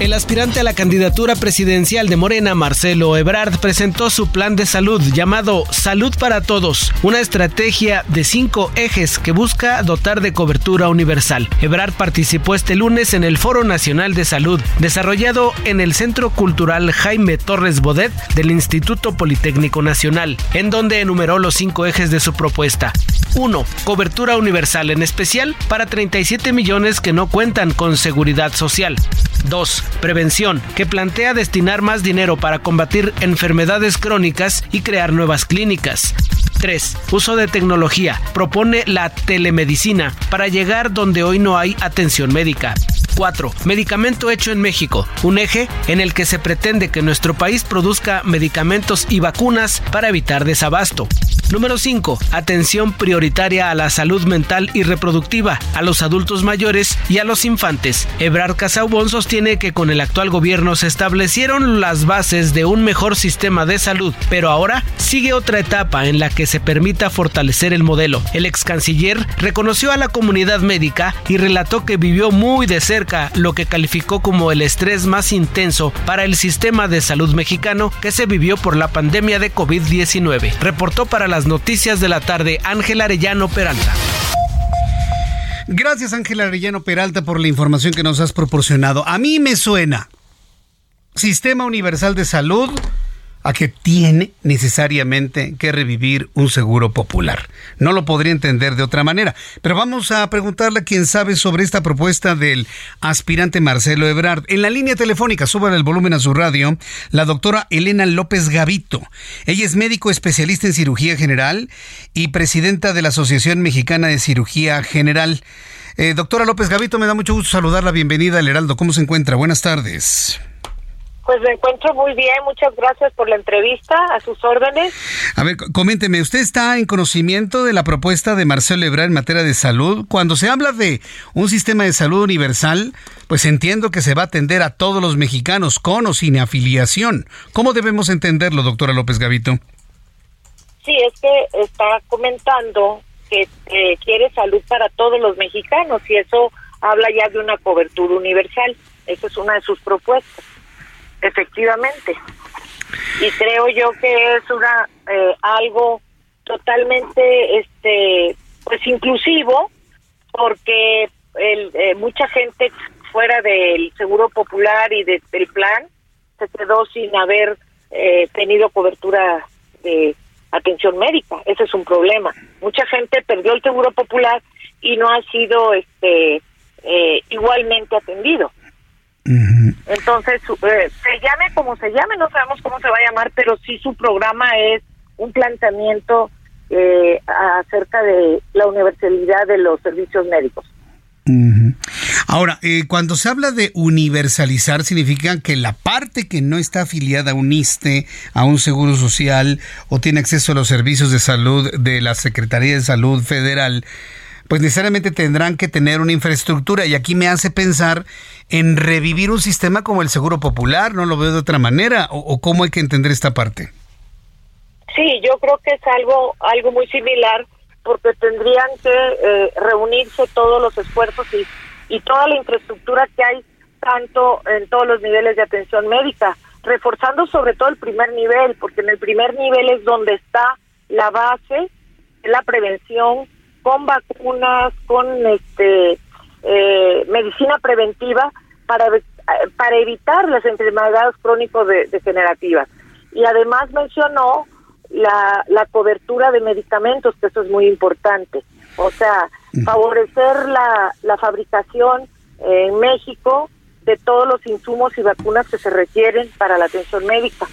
El aspirante a la candidatura presidencial de Morena, Marcelo Ebrard, presentó su plan de salud llamado Salud para Todos, una estrategia de cinco ejes que busca dotar de cobertura universal. Ebrard participó este lunes en el Foro Nacional de Salud, desarrollado en el Centro Cultural Jaime Torres Bodet del Instituto Politécnico Nacional, en donde enumeró los cinco ejes de su propuesta. 1. Cobertura universal, en especial para 37 millones que no cuentan con seguridad social. 2 Prevención, que plantea destinar más dinero para combatir enfermedades crónicas y crear nuevas clínicas. 3. Uso de tecnología. Propone la telemedicina para llegar donde hoy no hay atención médica. 4. Medicamento hecho en México, un eje en el que se pretende que nuestro país produzca medicamentos y vacunas para evitar desabasto. Número 5. Atención prioritaria a la salud mental y reproductiva, a los adultos mayores y a los infantes. Ebrard Casaubon sostiene que con el actual gobierno se establecieron las bases de un mejor sistema de salud, pero ahora sigue otra etapa en la que se permita fortalecer el modelo. El ex canciller reconoció a la comunidad médica y relató que vivió muy de lo que calificó como el estrés más intenso para el sistema de salud mexicano que se vivió por la pandemia de COVID-19. Reportó para las noticias de la tarde Ángel Arellano Peralta. Gracias Ángel Arellano Peralta por la información que nos has proporcionado. A mí me suena Sistema Universal de Salud a que tiene necesariamente que revivir un seguro popular. No lo podría entender de otra manera. Pero vamos a preguntarle a quien sabe sobre esta propuesta del aspirante Marcelo Ebrard. En la línea telefónica, suba el volumen a su radio, la doctora Elena López Gavito. Ella es médico especialista en cirugía general y presidenta de la Asociación Mexicana de Cirugía General. Eh, doctora López Gavito, me da mucho gusto saludarla. Bienvenida al Heraldo. ¿Cómo se encuentra? Buenas tardes. Pues me encuentro muy bien, muchas gracias por la entrevista, a sus órdenes. A ver, coménteme, ¿usted está en conocimiento de la propuesta de Marcelo Ebrard en materia de salud? Cuando se habla de un sistema de salud universal, pues entiendo que se va a atender a todos los mexicanos con o sin afiliación. ¿Cómo debemos entenderlo, doctora López Gavito? Sí, es que está comentando que eh, quiere salud para todos los mexicanos y eso habla ya de una cobertura universal. Esa es una de sus propuestas efectivamente. Y creo yo que es una eh, algo totalmente este pues inclusivo porque el, eh, mucha gente fuera del seguro popular y del plan se quedó sin haber eh, tenido cobertura de atención médica. Ese es un problema. Mucha gente perdió el seguro popular y no ha sido este igualmente atendido entonces, eh, se llame como se llame, no sabemos cómo se va a llamar, pero sí su programa es un planteamiento eh, acerca de la universalidad de los servicios médicos. Ahora, eh, cuando se habla de universalizar, significa que la parte que no está afiliada a un ISTE, a un seguro social o tiene acceso a los servicios de salud de la Secretaría de Salud Federal, pues necesariamente tendrán que tener una infraestructura y aquí me hace pensar en revivir un sistema como el Seguro Popular, no lo veo de otra manera, o, cómo hay que entender esta parte. Sí, yo creo que es algo, algo muy similar porque tendrían que eh, reunirse todos los esfuerzos y, y toda la infraestructura que hay tanto en todos los niveles de atención médica, reforzando sobre todo el primer nivel, porque en el primer nivel es donde está la base, la prevención, con vacunas, con este eh, medicina preventiva para para evitar las enfermedades crónicos degenerativas. Y además mencionó la, la cobertura de medicamentos, que eso es muy importante. O sea, favorecer la, la fabricación en México de todos los insumos y vacunas que se requieren para la atención médica.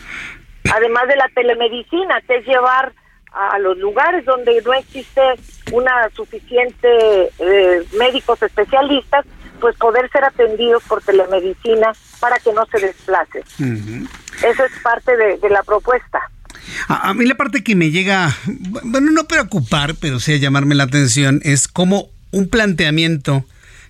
Además de la telemedicina, que es llevar a los lugares donde no existe una suficiente eh, médicos especialistas, pues poder ser atendidos por telemedicina para que no se desplace. Eso es parte de, la propuesta. A, mí la parte que me llega, bueno, no preocupar, pero sí a llamarme la atención, es como un planteamiento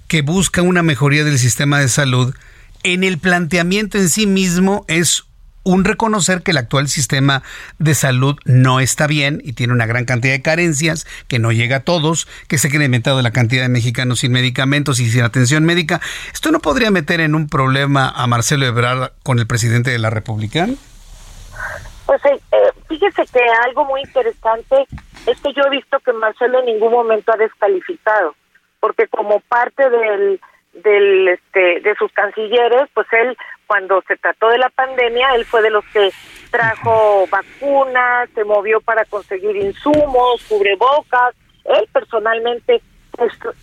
que busca una mejoría del sistema de salud, en el planteamiento en sí mismo es un reconocer que el actual sistema de salud no está bien y tiene una gran cantidad de carencias, que no llega a todos, que se ha incrementado la cantidad de mexicanos sin medicamentos y sin atención médica. ¿Esto no podría meter en un problema a Marcelo Ebrard con el presidente de la República? Pues eh, fíjese que algo muy interesante es que yo he visto que Marcelo en ningún momento ha descalificado, porque como parte del del este de sus cancilleres, pues él cuando se trató de la pandemia, él fue de los que trajo vacunas, se movió para conseguir insumos, cubrebocas, él personalmente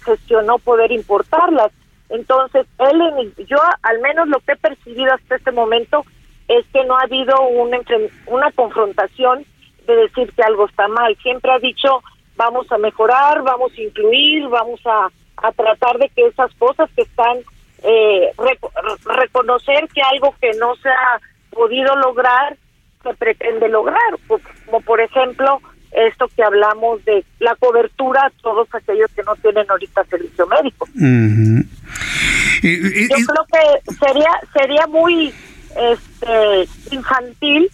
gestionó poder importarlas. Entonces, él, yo al menos lo que he percibido hasta este momento es que no ha habido una, una confrontación de decir que algo está mal. Siempre ha dicho, vamos a mejorar, vamos a incluir, vamos a, a tratar de que esas cosas que están eh, reconocer que algo que no se ha podido lograr se pretende lograr, como por ejemplo esto que hablamos de la cobertura a todos aquellos que no tienen ahorita servicio médico. Yo creo que sería sería muy este infantil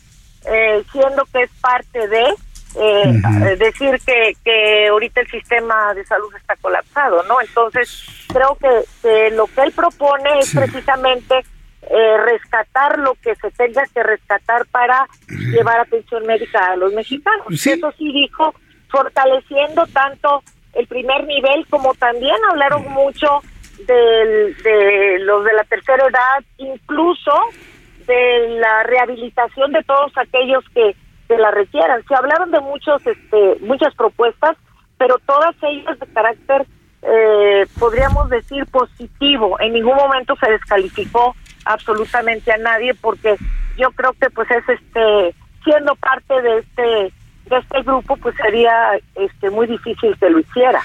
eh, siendo que es parte de eh, eh, decir que, que ahorita el sistema de salud está colapsado, ¿no? Entonces, creo que, lo que él propone es precisamente eh, rescatar lo que se tenga que rescatar para llevar atención médica a los mexicanos. Eso sí dijo, fortaleciendo tanto el primer nivel como también hablaron mucho del, de los de la tercera edad, incluso de la rehabilitación de todos aquellos que, que la requieran. Se hablaron de muchos, este, muchas propuestas, pero todas ellas de carácter, eh, podríamos decir, positivo. En ningún momento se descalificó absolutamente a nadie porque yo creo que pues es este siendo parte de este de este grupo pues sería este muy difícil que lo hiciera.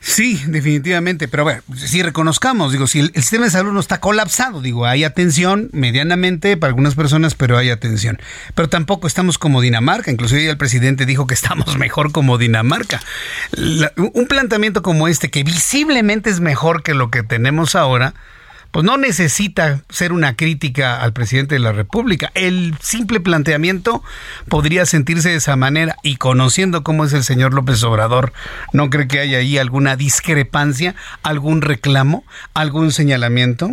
Sí, definitivamente, pero bueno, si reconozcamos, digo, si el, sistema de salud no está colapsado, digo, hay atención medianamente para algunas personas, pero hay atención. Pero tampoco estamos como Dinamarca, inclusive el presidente dijo que estamos mejor como Dinamarca. un planteamiento como este, que visiblemente es mejor que lo que tenemos ahora, pues no necesita ser una crítica al presidente de la República. El simple planteamiento podría sentirse de esa manera y conociendo cómo es el señor López Obrador, ¿no cree que hay ahí alguna discrepancia, algún reclamo, algún señalamiento?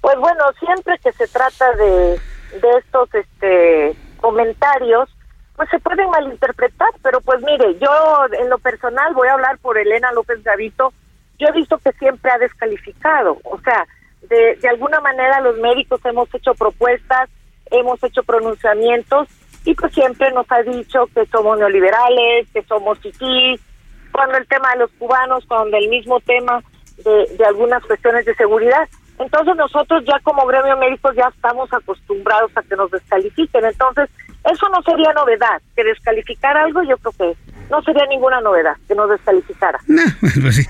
Pues bueno, siempre que se trata de, de estos este, comentarios, pues se pueden malinterpretar, pero pues mire, yo en lo personal voy a hablar por Elena López Gavito, yo he visto que siempre ha descalificado. O sea, de, de alguna manera los médicos hemos hecho propuestas, hemos hecho pronunciamientos y pues siempre nos ha dicho que somos neoliberales, que somos fifís, cuando el tema de los cubanos, cuando el mismo tema de, de algunas cuestiones de seguridad. Entonces nosotros ya como gremio médico ya estamos acostumbrados a que nos descalifiquen. Entonces, eso no sería novedad, que descalificar algo yo creo que no sería ninguna novedad que nos descalificara. Pues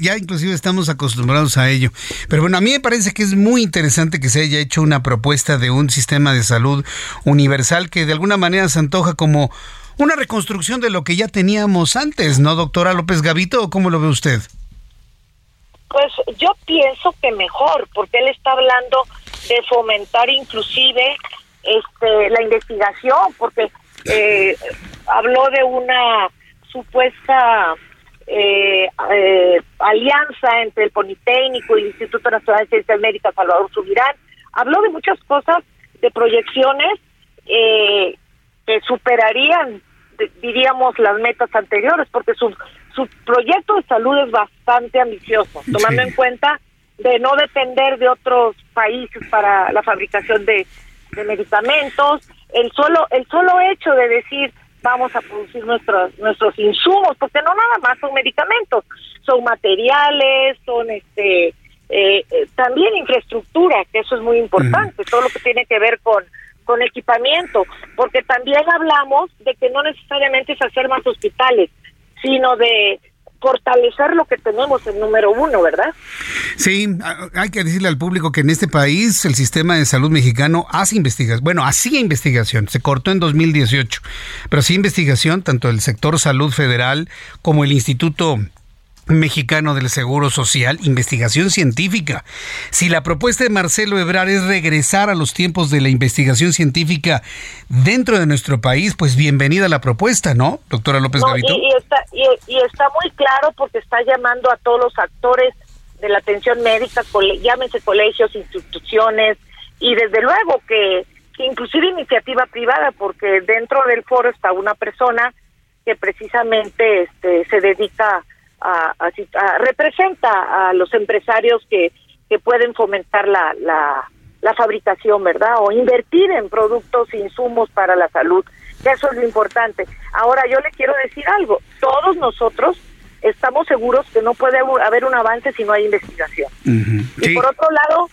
ya, inclusive estamos acostumbrados a ello. Pero bueno, a mí me parece que es muy interesante que se haya hecho una propuesta de un sistema de salud universal que de alguna manera se antoja como una reconstrucción de lo que ya teníamos antes, ¿no, doctora López Gavito? ¿O cómo lo ve usted? Pues yo pienso que mejor, porque él está hablando de fomentar inclusive este la investigación, porque eh, habló de una supuesta eh, eh, alianza entre el Politécnico y el Instituto Nacional de Ciencias Médicas Salvador Subirán. Habló de muchas cosas, de proyecciones eh, que superarían, diríamos, las metas anteriores, porque su, su proyecto de salud es bastante ambicioso, tomando en cuenta de no depender de otros países para la fabricación de, de medicamentos, el solo el solo hecho de decir vamos a producir nuestros nuestros insumos porque no nada más son medicamentos son materiales son este eh, eh, también infraestructura que eso es muy importante todo lo que tiene que ver con con equipamiento porque también hablamos de que no necesariamente es hacer más hospitales sino de fortalecer lo que tenemos en número uno, ¿verdad? Sí, hay que decirle al público que en este país el sistema de salud mexicano hace investigación, bueno, hacía investigación, se cortó en 2018, pero sí investigación tanto el sector salud federal como el Instituto Mexicano del Seguro Social, investigación científica. Si la propuesta de Marcelo Ebrar es regresar a los tiempos de la investigación científica dentro de nuestro país, pues bienvenida la propuesta, ¿no, doctora López Gavito? Y, está, y, está muy claro porque está llamando a todos los actores de la atención médica, llámense colegios, instituciones, y desde luego que, que inclusive iniciativa privada, porque dentro del foro está una persona que precisamente este, se dedica a, representa a los empresarios que, que pueden fomentar la, la, la fabricación, ¿verdad? O invertir en productos, insumos para la salud. Eso es lo importante. Ahora yo le quiero decir algo. Todos nosotros estamos seguros que no puede haber un avance si no hay investigación. Y por otro lado,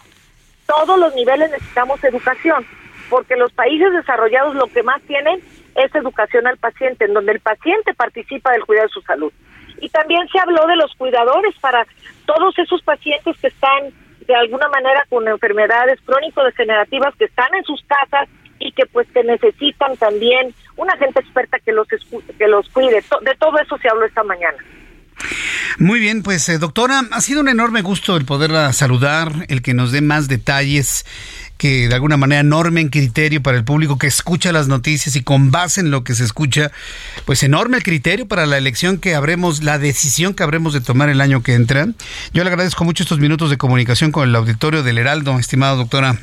todos los niveles necesitamos educación, porque los países desarrollados lo que más tienen es educación al paciente, en donde el paciente participa del cuidado de su salud. Y también se habló de los cuidadores para todos esos pacientes que están de alguna manera con enfermedades crónico-degenerativas que están en sus casas y que pues que necesitan también una gente experta que los que los cuide. De todo eso se habló esta mañana. Muy bien, pues eh, doctora, ha sido un enorme gusto el poderla saludar, el que nos dé más detalles que de alguna manera normen criterio para el público que escucha las noticias y con base en lo que se escucha, pues enorme el criterio para la elección que habremos, la decisión que habremos de tomar el año que entra. Yo le agradezco mucho estos minutos de comunicación con el auditorio del Heraldo, estimada doctora.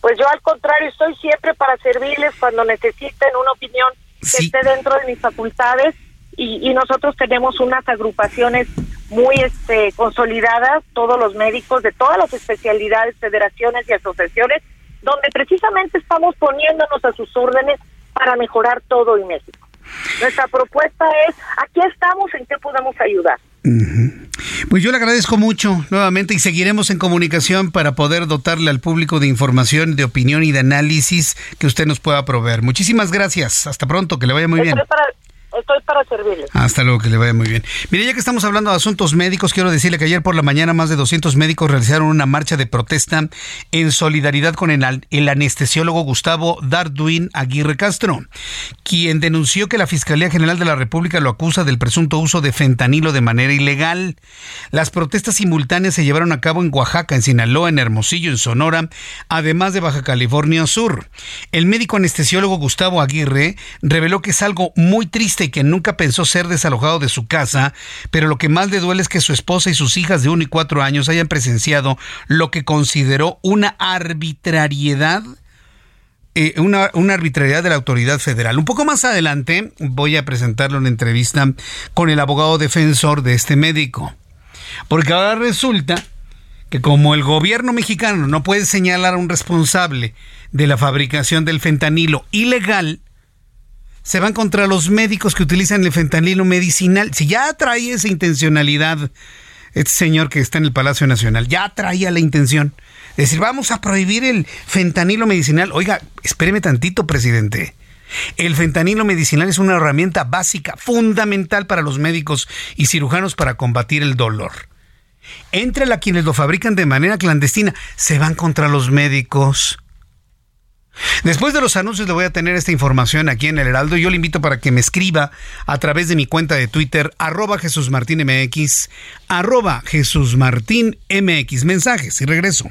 Pues yo al contrario, estoy siempre para servirles cuando necesiten una opinión que esté dentro de mis facultades y, y nosotros tenemos unas agrupaciones muy este, consolidadas, todos los médicos de todas las especialidades, federaciones y asociaciones, donde precisamente estamos poniéndonos a sus órdenes para mejorar todo en México. Nuestra propuesta es, aquí estamos, ¿en qué podemos ayudar? Pues yo le agradezco mucho nuevamente y seguiremos en comunicación para poder dotarle al público de información, de opinión y de análisis que usted nos pueda proveer. Muchísimas gracias. Hasta pronto, que le vaya muy bien. Estoy para servirle. Hasta luego, que le vaya muy bien. Mire, ya que estamos hablando de asuntos médicos, quiero decirle que ayer por la mañana más de 200 médicos realizaron una marcha de protesta en solidaridad con el, anestesiólogo Gustavo Darduin Aguirre Castro, quien denunció que la Fiscalía General de la República lo acusa del presunto uso de fentanilo de manera ilegal. Las protestas simultáneas se llevaron a cabo en Oaxaca, en Sinaloa, en Hermosillo, en Sonora, además de Baja California Sur. El médico anestesiólogo Gustavo Aguirre reveló que es algo muy triste y que nunca pensó ser desalojado de su casa, pero lo que más le duele es que su esposa y sus hijas de uno y cuatro años hayan presenciado lo que consideró una arbitrariedad eh, una, una, arbitrariedad de la autoridad federal. Un poco más adelante voy a presentarle una entrevista con el abogado defensor de este médico. Porque ahora resulta que como el gobierno mexicano no puede señalar a un responsable de la fabricación del fentanilo ilegal, se van contra los médicos que utilizan el fentanilo medicinal. Si ya trae esa intencionalidad, este señor que está en el Palacio Nacional, ya traía la intención. de decir, vamos a prohibir el fentanilo medicinal. Oiga, espéreme tantito, presidente. El fentanilo medicinal es una herramienta básica, fundamental para los médicos y cirujanos para combatir el dolor. Entre a quienes lo fabrican de manera clandestina, se van contra los médicos. Después de los anuncios le voy a tener esta información aquí en el Heraldo. Yo le invito para que me escriba a través de mi cuenta de Twitter, arroba Jesús arroba Jesús Martín MX. Mensajes y regreso.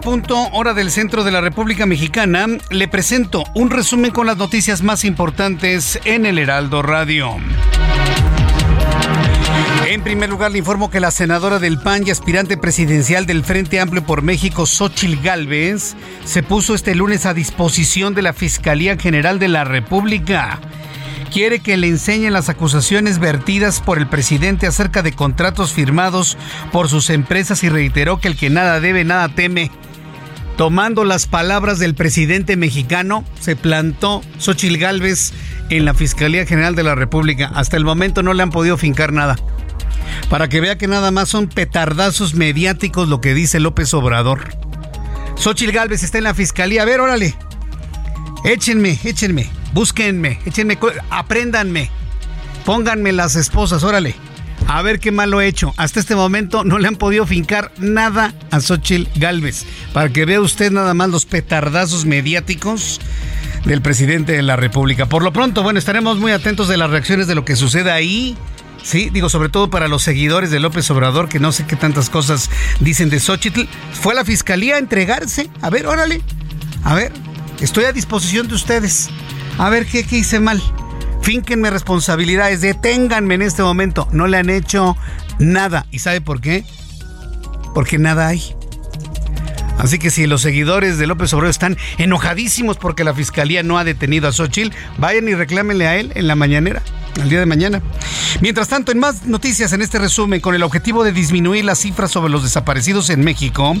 Punto, hora del centro de la República Mexicana. Le presento un resumen con las noticias más importantes en el Heraldo Radio. En primer lugar, le informo que la senadora del PAN y aspirante presidencial del Frente Amplio por México, Xochil Gálvez, se puso este lunes a disposición de la Fiscalía General de la República quiere que le enseñen las acusaciones vertidas por el presidente acerca de contratos firmados por sus empresas y reiteró que el que nada debe, nada teme. Tomando las palabras del presidente mexicano, se plantó Xochil Gálvez en la Fiscalía General de la República. Hasta el momento no le han podido fincar nada. Para que vea que nada más son petardazos mediáticos lo que dice López Obrador. Xochil Gálvez está en la Fiscalía. A ver, órale. Échenme, échenme. Búsquenme, échenme, apréndanme, pónganme las esposas, órale. A ver qué malo he hecho. Hasta este momento no le han podido fincar nada a Xochitl Galvez. Para que vea usted nada más los petardazos mediáticos del presidente de la República. Por lo pronto, bueno, estaremos muy atentos de las reacciones de lo que suceda ahí. Sí, digo, sobre todo para los seguidores de López Obrador, que no sé qué tantas cosas dicen de Xochitl. Fue a la fiscalía a entregarse. A ver, órale A ver, estoy a disposición de ustedes. A ver qué, qué hice mal. Fínquenme responsabilidades, deténganme en este momento. No le han hecho nada. ¿Y sabe por qué? Porque nada hay. Así que si los seguidores de López Obrador están enojadísimos porque la fiscalía no ha detenido a Xochitl, vayan y reclámenle a él en la mañanera, el día de mañana. Mientras tanto, en más noticias en este resumen, con el objetivo de disminuir las cifras sobre los desaparecidos en México,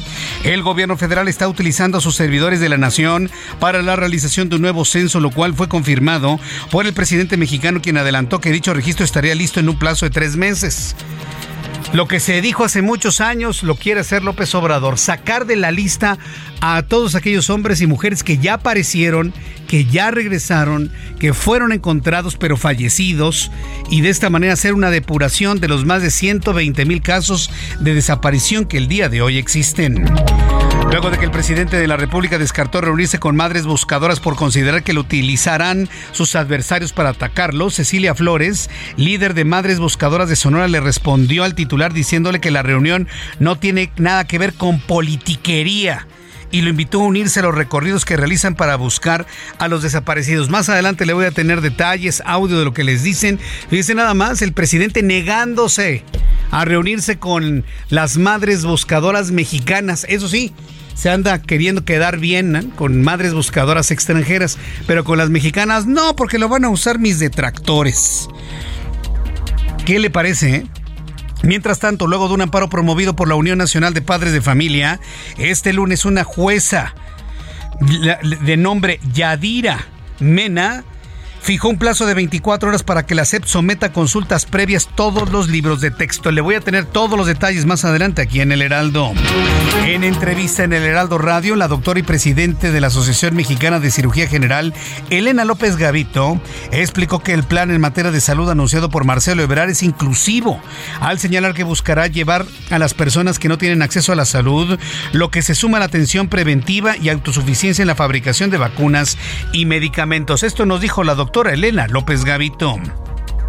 el gobierno federal está utilizando a sus servidores de la nación para la realización de un nuevo censo, lo cual fue confirmado por el presidente mexicano, quien adelantó que dicho registro estaría listo en un plazo de tres meses. Lo que se dijo hace muchos años lo quiere hacer López Obrador, sacar de la lista a todos aquellos hombres y mujeres que ya aparecieron, que ya regresaron, que fueron encontrados pero fallecidos y de esta manera hacer una depuración de los más de 120 mil casos de desaparición que el día de hoy existen. Luego de que el presidente de la República descartó reunirse con madres buscadoras por considerar que lo utilizarán sus adversarios para atacarlo, Cecilia Flores, líder de Madres Buscadoras de Sonora, le respondió al titular diciéndole que la reunión no tiene nada que ver con politiquería y lo invitó a unirse a los recorridos que realizan para buscar a los desaparecidos. Más adelante le voy a tener detalles, audio de lo que les dicen. Dice nada más el presidente negándose a reunirse con las madres buscadoras mexicanas. Eso sí, se anda queriendo quedar bien con madres buscadoras extranjeras, pero con las mexicanas no, porque lo van a usar mis detractores. ¿Qué le parece? Eh? Mientras tanto, luego de un amparo promovido por la Unión Nacional de Padres de Familia, este lunes una jueza de nombre Yadira Mena fijó un plazo de 24 horas para que la SEP someta consultas previas todos los libros de texto. Le voy a tener todos los detalles más adelante aquí en el Heraldo. En entrevista en el Heraldo Radio, la doctora y presidente de la Asociación Mexicana de Cirugía General, Elena López Gavito, explicó que el plan en materia de salud anunciado por Marcelo Ebrard es inclusivo, al señalar que buscará llevar a las personas que no tienen acceso a la salud, lo que se suma a la atención preventiva y autosuficiencia en la fabricación de vacunas y medicamentos. Esto nos dijo la doctora doctora Elena López Gavito.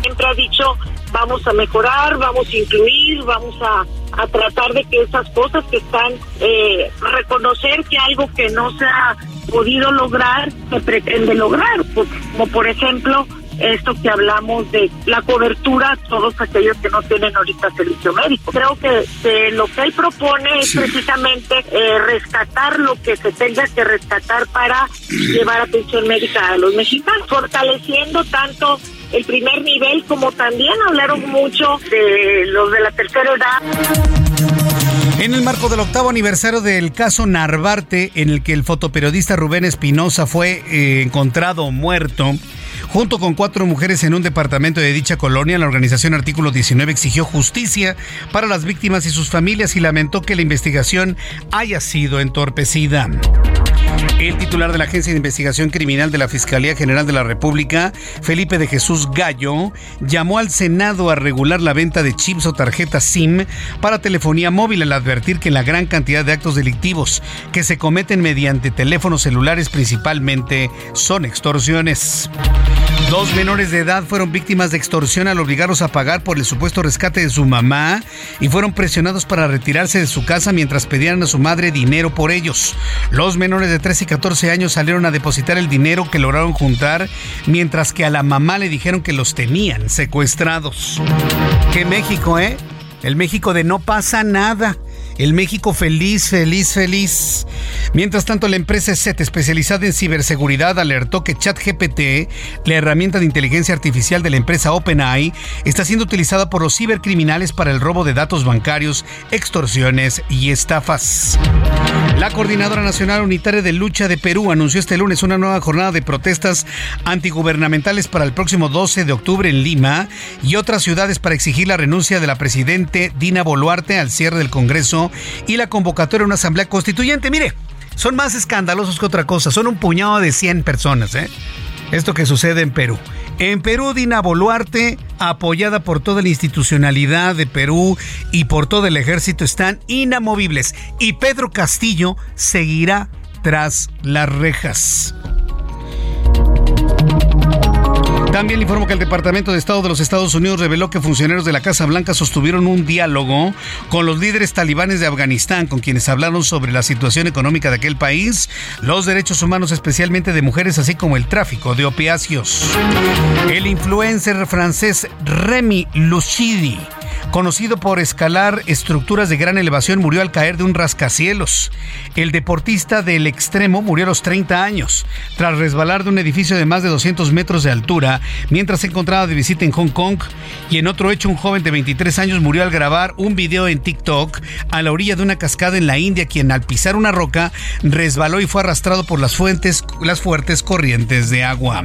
Siempre ha dicho, vamos a mejorar, vamos a incluir, vamos a, tratar de que esas cosas que están, eh, reconocer que algo que no se ha podido lograr, se pretende lograr, como por ejemplo esto que hablamos de la cobertura a todos aquellos que no tienen ahorita servicio médico. Creo que, lo que él propone es precisamente eh, rescatar lo que se tenga que rescatar para llevar atención médica a los mexicanos, fortaleciendo tanto el primer nivel como también hablaron mucho de los de la tercera edad. En el marco del octavo aniversario del caso Narvarte, en el que el fotoperiodista Rubén Espinosa fue eh, encontrado muerto, Junto con cuatro mujeres en un departamento de dicha colonia, la organización Artículo 19 exigió justicia para las víctimas y sus familias y lamentó que la investigación haya sido entorpecida. El titular de la Agencia de Investigación Criminal de la Fiscalía General de la República, Felipe de Jesús Gallo, llamó al Senado a regular la venta de chips o tarjetas SIM para telefonía móvil al advertir que la gran cantidad de actos delictivos que se cometen mediante teléfonos celulares principalmente son extorsiones. Dos menores de edad fueron víctimas de extorsión al obligarlos a pagar por el supuesto rescate de su mamá y fueron presionados para retirarse de su casa mientras pedían a su madre dinero por ellos. Los menores de 13 y 14 años salieron a depositar el dinero que lograron juntar, mientras que a la mamá le dijeron que los tenían secuestrados. ¿Qué México, eh? El México de no pasa nada. El México feliz, feliz, feliz. Mientras tanto, la empresa SET, especializada en ciberseguridad, alertó que ChatGPT, la herramienta de inteligencia artificial de la empresa OpenAI, está siendo utilizada por los cibercriminales para el robo de datos bancarios, extorsiones y estafas. La Coordinadora Nacional Unitaria de Lucha de Perú anunció este lunes una nueva jornada de protestas antigubernamentales para el próximo 12 de octubre en Lima y otras ciudades para exigir la renuncia de la presidente Dina Boluarte al cierre del Congreso y la convocatoria a una asamblea constituyente. Mire, son más escandalosos que otra cosa. Son un puñado de 100 personas, ¿eh? Esto que sucede en Perú. En Perú, Dina Boluarte, apoyada por toda la institucionalidad de Perú y por todo el ejército, están inamovibles. Y Pedro Castillo seguirá tras las rejas. También le informo que el Departamento de Estado de los Estados Unidos reveló que funcionarios de la Casa Blanca sostuvieron un diálogo con los líderes talibanes de Afganistán, con quienes hablaron sobre la situación económica de aquel país, los derechos humanos especialmente de mujeres, así como el tráfico de opiáceos. El influencer francés Remy Lucidi conocido por escalar estructuras de gran elevación, murió al caer de un rascacielos. El deportista del extremo murió a los 30 años, tras resbalar de un edificio de más de 200 metros de altura, mientras se encontraba de visita en Hong Kong. Y en otro hecho, un joven de 23 años murió al grabar un video en TikTok a la orilla de una cascada en la India, quien al pisar una roca resbaló y fue arrastrado por las, fuertes corrientes de agua.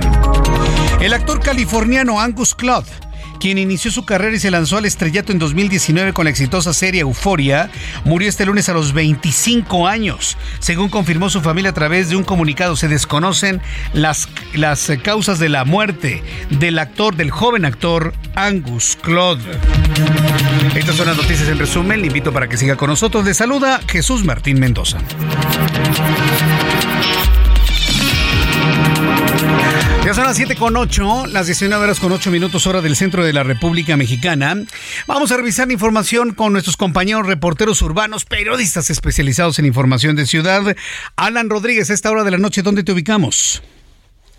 El actor californiano Angus Cloud quien inició su carrera y se lanzó al estrellato en 2019 con la exitosa serie Euforia, murió este lunes a los 25 años. Según confirmó su familia a través de un comunicado, se desconocen las, las causas de la muerte del actor, del joven actor Angus Claude. Estas son las noticias en resumen. Le invito para que siga con nosotros. Le saluda Jesús Martín Mendoza. Las 7 con 8, las 19 horas con 8 minutos hora del centro de la República Mexicana. Vamos a revisar la información con nuestros compañeros reporteros urbanos, periodistas especializados en información de ciudad. Alan Rodríguez, a esta hora de la noche, ¿dónde te ubicamos?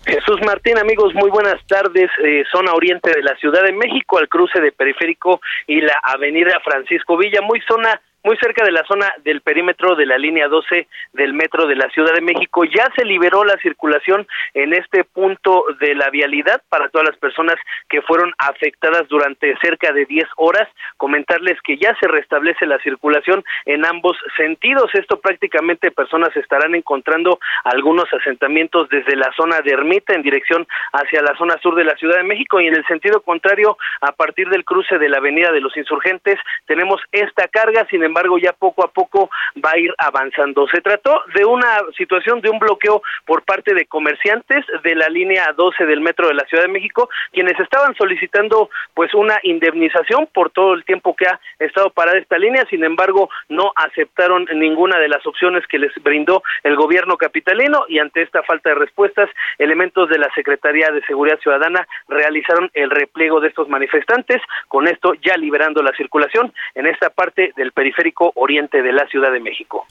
Jesús Martín, amigos, muy buenas tardes. Eh, zona oriente de la Ciudad de México, al cruce de Periférico y la Avenida Francisco Villa, muy zona muy cerca de la zona del perímetro de la línea 12 del metro de la Ciudad de México. Ya se liberó la circulación en este punto de la vialidad para todas las personas que fueron afectadas durante cerca de 10 horas. Comentarles que ya se restablece la circulación en ambos sentidos. Esto prácticamente personas estarán encontrando algunos asentamientos desde la zona de Ermita en dirección hacia la zona sur de la Ciudad de México y en el sentido contrario a partir del cruce de la Avenida de los Insurgentes tenemos esta carga, sin embargo ya poco a poco va a ir avanzando. Se trató de una situación de un bloqueo por parte de comerciantes de la línea 12 del metro de la Ciudad de México, quienes estaban solicitando pues una indemnización por todo el tiempo que ha estado parada esta línea, sin embargo no aceptaron ninguna de las opciones que les brindó el gobierno capitalino y ante esta falta de respuestas, elementos de la Secretaría de Seguridad Ciudadana realizaron el repliego de estos manifestantes, con esto ya liberando la circulación en esta parte del periférico oriente de la Ciudad de México.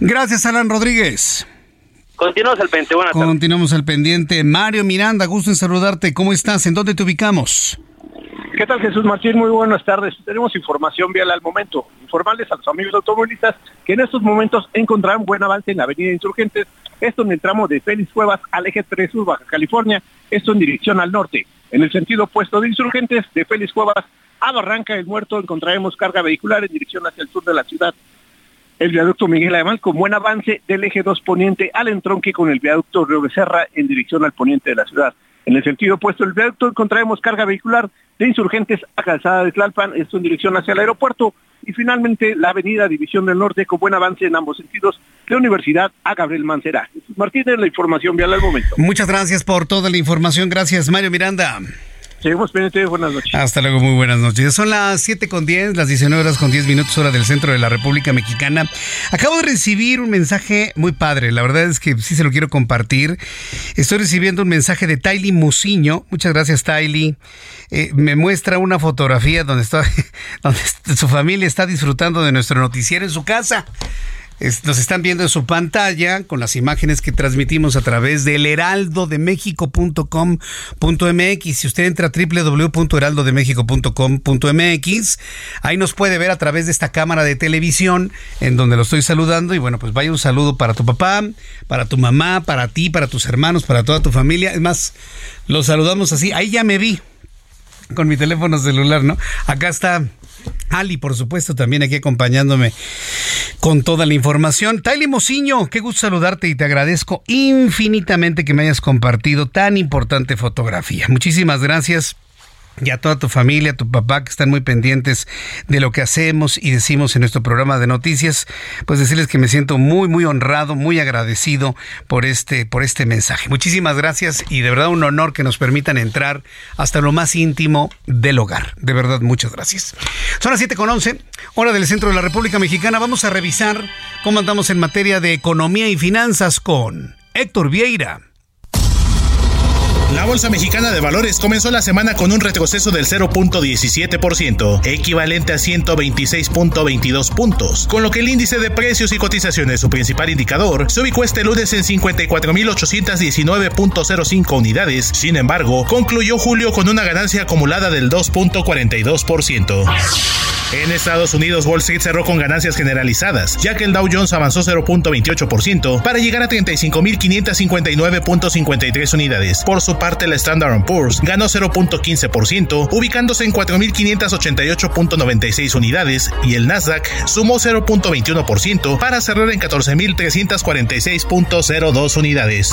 Gracias, Alan Rodríguez. Continuamos al pendiente. Buenas Continuamos al pendiente. Mario Miranda, gusto en saludarte. ¿Cómo estás? ¿En dónde te ubicamos? ¿Qué tal, Jesús Martín? Muy buenas tardes. Tenemos información vial al momento. Informarles a los amigos automovilistas que en estos momentos encontrarán buen avance en la avenida Insurgentes, esto en el tramo de Félix Cuevas al eje 3 Sur, Baja California, esto en dirección al norte. En el sentido opuesto de Insurgentes, de Félix Cuevas a Barranca del Muerto encontraremos carga vehicular en dirección hacia el sur de la ciudad. El viaducto Miguel Alemán con buen avance del eje 2 poniente al entronque con el viaducto Río Becerra en dirección al poniente de la ciudad. En el sentido opuesto del viaducto encontraremos carga vehicular de insurgentes a Calzada de Tlalpan, esto en dirección hacia el aeropuerto. Y finalmente la avenida División del Norte con buen avance en ambos sentidos de Universidad a Gabriel Mancera. Martínez, la información vial al momento. Muchas gracias por toda la información. Gracias, Mario Miranda. Seguimos pendientes, buenas noches. Hasta luego, muy buenas noches. Son las 7 con 10, las 19 horas con 10 minutos, hora del centro de la República Mexicana. Acabo de recibir un mensaje muy padre, la verdad es que sí se lo quiero compartir. Estoy recibiendo un mensaje de Tylee Musiño. Muchas gracias, Tylee. Eh, me muestra una fotografía donde, está, donde su familia está disfrutando de nuestro noticiero en su casa nos están viendo en su pantalla con las imágenes que transmitimos a través del heraldodemexico.com.mx. Si usted entra a www.heraldodemexico.com.mx, ahí nos puede ver a través de esta cámara de televisión en donde lo estoy saludando. Y bueno, pues vaya un saludo para tu papá, para tu mamá, para ti, para tus hermanos, para toda tu familia. Es más, los saludamos así. Ahí ya me vi con mi teléfono celular, ¿no? Acá está Ali, por supuesto, también aquí acompañándome con toda la información. Taily Mociño, qué gusto saludarte y te agradezco infinitamente que me hayas compartido tan importante fotografía. Muchísimas gracias y a toda tu familia, a tu papá que están muy pendientes de lo que hacemos y decimos en nuestro programa de noticias, pues decirles que me siento muy muy honrado, muy agradecido por este por este mensaje. Muchísimas gracias y de verdad un honor que nos permitan entrar hasta lo más íntimo del hogar. De verdad muchas gracias. Son las 7 con 11, hora del centro de la República Mexicana. Vamos a revisar cómo andamos en materia de economía y finanzas con Héctor Vieira. La Bolsa Mexicana de Valores comenzó la semana con un retroceso del 0.17%, equivalente a 126.22 puntos, con lo que el índice de precios y cotizaciones, su principal indicador, se ubicó este lunes en 54.819.05 unidades. Sin embargo, concluyó julio con una ganancia acumulada del 2.42%. En Estados Unidos, Wall Street cerró con ganancias generalizadas, ya que el Dow Jones avanzó 0.28% para llegar a 35.559.53 unidades. Por su parte, la Standard Poor's ganó 0.15%, ubicándose en 4.588.96 unidades, y el Nasdaq sumó 0.21% para cerrar en 14.346.02 unidades.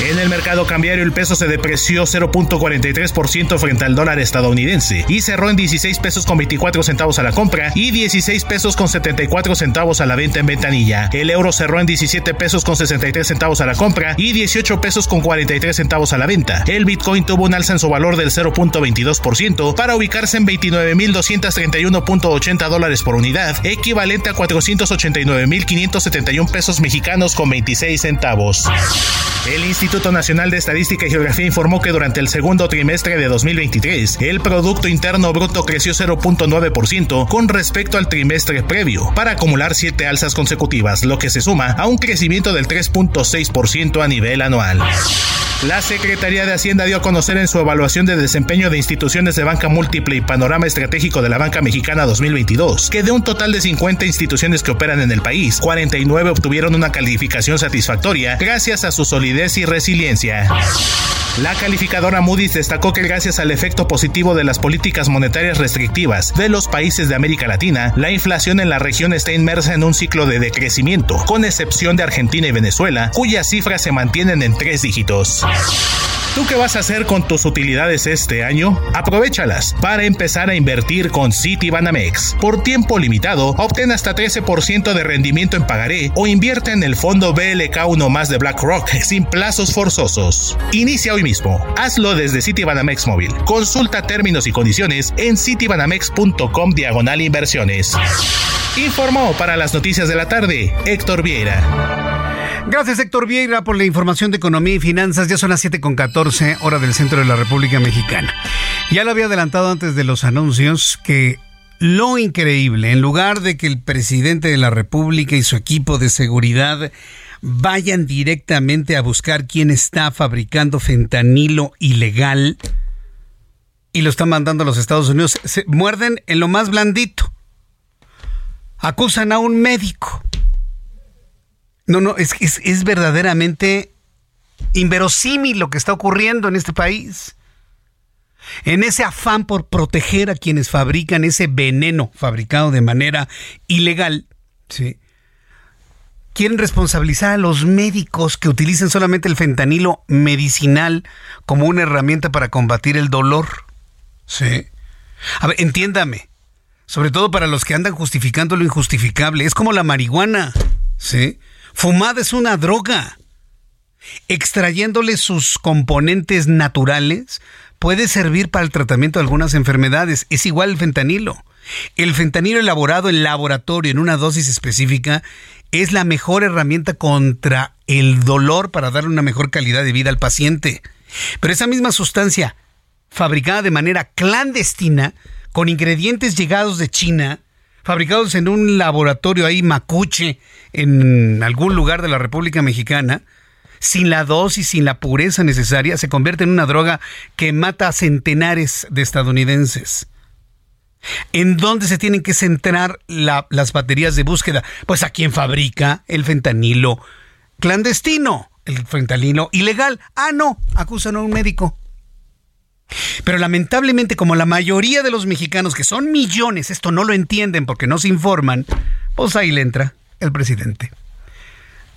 En el mercado cambiario, el peso se depreció 0.43% frente al dólar estadounidense y cerró en 16 pesos con 24 centavos a la compra y 16 pesos con 74 centavos a la venta en ventanilla. El euro cerró en 17 pesos con 63 centavos a la compra y 18 pesos con 43 centavos a la venta. El Bitcoin tuvo un alza en su valor del 0.22% para ubicarse en 29.231.80 dólares por unidad, equivalente a 489.571 pesos mexicanos con 26 centavos. El Instituto Nacional de Estadística y Geografía informó que durante el segundo trimestre de 2023, el Producto Interno Bruto creció 0.9% con respecto al trimestre previo, para acumular siete alzas consecutivas, lo que se suma a un crecimiento del 3.6% a nivel anual. La Secretaría de Hacienda dio a conocer en su evaluación de desempeño de instituciones de banca múltiple y panorama estratégico de la banca mexicana 2022 que de un total de 50 instituciones que operan en el país, 49 obtuvieron una calificación satisfactoria gracias a su solidez y resiliencia. La calificadora Moody's destacó que gracias al efecto positivo de las políticas monetarias restrictivas de los países de América Latina, la inflación en la región está inmersa en un ciclo de decrecimiento, con excepción de Argentina y Venezuela, cuyas cifras se mantienen en tres dígitos. ¿Tú qué vas a hacer con tus utilidades este año? Aprovechalas para empezar a invertir con Citibanamex. Por tiempo limitado, obtén hasta 13% de rendimiento en pagaré o invierte en el fondo BLK1 más de BlackRock sin plazos forzosos. Inicia hoy mismo. Hazlo desde Citibanamex Móvil. Consulta términos y condiciones en citibanamex.com diagonal inversiones. Informó para las noticias de la tarde Héctor Vieira. Gracias Héctor Vieira por la información de economía y finanzas. Ya son las 7 con 14 hora del centro de la República Mexicana. Ya lo había adelantado antes de los anuncios que lo increíble, en lugar de que el presidente de la República y su equipo de seguridad vayan directamente a buscar quién está fabricando fentanilo ilegal y lo están mandando a los Estados Unidos, se muerden en lo más blandito. Acusan a un médico no, no, es, es, es verdaderamente inverosímil lo que está ocurriendo en este país. En ese afán por proteger a quienes fabrican ese veneno fabricado de manera ilegal, ¿sí? quieren responsabilizar a los médicos que utilicen solamente el fentanilo medicinal como una herramienta para combatir el dolor. Sí. A ver, entiéndame. Sobre todo para los que andan justificando lo injustificable. Es como la marihuana. Sí. Fumada es una droga. Extrayéndole sus componentes naturales puede servir para el tratamiento de algunas enfermedades. Es igual el fentanilo. El fentanilo elaborado en laboratorio en una dosis específica es la mejor herramienta contra el dolor para darle una mejor calidad de vida al paciente. Pero esa misma sustancia, fabricada de manera clandestina, con ingredientes llegados de China, fabricados en un laboratorio ahí macuche en algún lugar de la República Mexicana, sin la dosis, sin la pureza necesaria, se convierte en una droga que mata a centenares de estadounidenses. ¿En dónde se tienen que centrar las baterías de búsqueda? Pues a quien fabrica el fentanilo clandestino, el fentanilo ilegal. Ah, no, acusan a un médico. Pero lamentablemente, como la mayoría de los mexicanos, que son millones, esto no lo entienden porque no se informan, pues ahí le entra el presidente,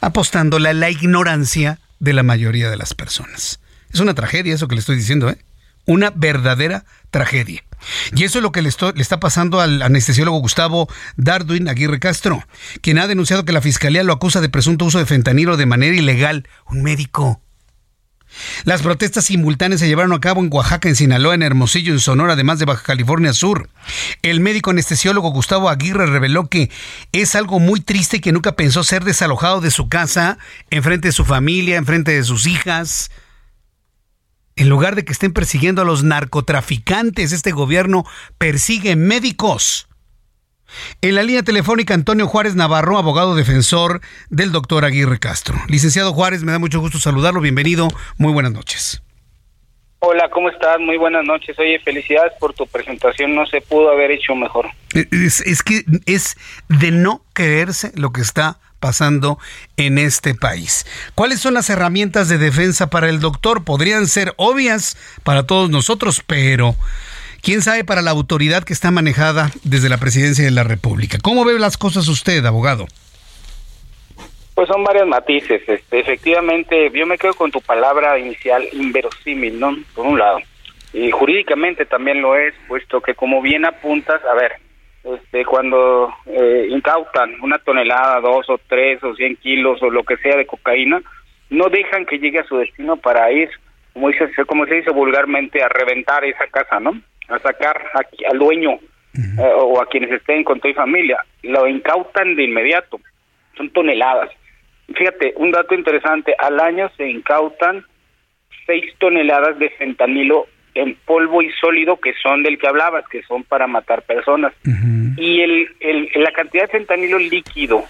apostándole a la ignorancia de la mayoría de las personas. Es una tragedia eso que le estoy diciendo, ¿eh? Una verdadera tragedia. Y eso es lo que le, le, está pasando al anestesiólogo Gustavo Darwin Aguirre Castro, quien ha denunciado que la fiscalía lo acusa de presunto uso de fentanilo de manera ilegal. Un médico las protestas simultáneas se llevaron a cabo en Oaxaca, en Sinaloa, en Hermosillo, en Sonora, además de Baja California Sur. El médico anestesiólogo Gustavo Aguirre reveló que es algo muy triste que nunca pensó ser desalojado de su casa, enfrente de su familia, enfrente de sus hijas. En lugar de que estén persiguiendo a los narcotraficantes, este gobierno persigue médicos. En la línea telefónica, Antonio Juárez Navarro, abogado defensor del doctor Aguirre Castro. Licenciado Juárez, me da mucho gusto saludarlo. Bienvenido. Muy buenas noches. Hola, ¿cómo estás? Muy buenas noches. Oye, felicidades por tu presentación. No se pudo haber hecho mejor. Es, es que es de no creerse lo que está pasando en este país. ¿Cuáles son las herramientas de defensa para el doctor? Podrían ser obvias para todos nosotros, pero quién sabe para la autoridad que está manejada desde la presidencia de la República. ¿Cómo ve las cosas usted, abogado? Pues son varios matices. Este, efectivamente, yo me quedo con tu palabra inicial, inverosímil, ¿no? Por un lado. Y jurídicamente también lo es, puesto que como bien apuntas, a ver, este, cuando eh, incautan una tonelada, dos o tres o cien kilos o lo que sea de cocaína, no dejan que llegue a su destino para ir, como, dice, como se dice vulgarmente, a reventar esa casa, ¿no? A sacar al dueño eh, o a quienes estén con tu familia. Lo incautan de inmediato. Son toneladas. Fíjate, un dato interesante, al año se incautan seis toneladas de fentanilo en polvo y sólido que son del que hablabas, que son para matar personas. Y el, el, la cantidad de fentanilo líquido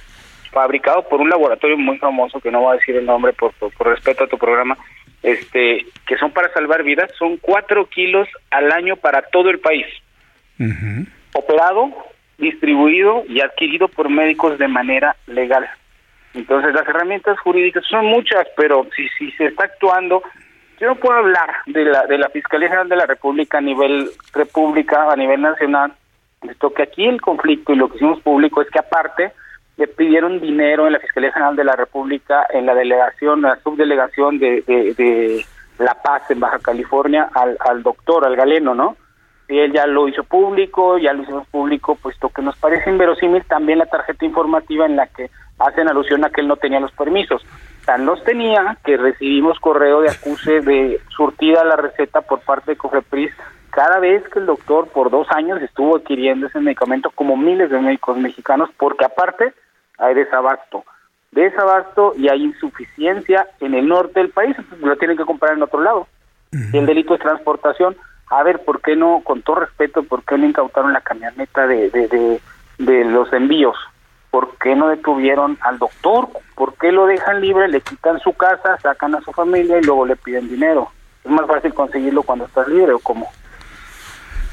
fabricado por un laboratorio muy famoso, que no voy a decir el nombre por, por, respeto a tu programa, este que son para salvar vidas, son cuatro kilos al año para todo el país. Operado, distribuido y adquirido por médicos de manera legal. Entonces las herramientas jurídicas son muchas, pero si, si se está actuando yo no puedo hablar de la, de la Fiscalía General de la República a nivel república, a nivel nacional, esto que aquí el conflicto y lo que hicimos público es que aparte le pidieron dinero en la Fiscalía General de la República, en la delegación, la subdelegación de, de, La Paz en Baja California, al, doctor, al galeno, ¿no? Y él ya lo hizo público, ya lo hicimos público, puesto que nos parece inverosímil también la tarjeta informativa en la que hacen alusión a que él no tenía los permisos tan los tenía que recibimos correo de acuse de surtida la receta por parte de Cofepris cada vez que el doctor por dos años estuvo adquiriendo ese medicamento como miles de médicos mexicanos porque aparte hay desabasto desabasto y hay insuficiencia en el norte del país, lo tienen que comprar en otro lado. El delito es transportación. A ver, ¿por qué no, con todo respeto, por qué no incautaron la camioneta de, de, de, de los envíos? ¿por qué no detuvieron al doctor? ¿Por qué lo dejan libre, le quitan su casa, sacan a su familia y luego le piden dinero? Es más fácil conseguirlo cuando estás libre o cómo.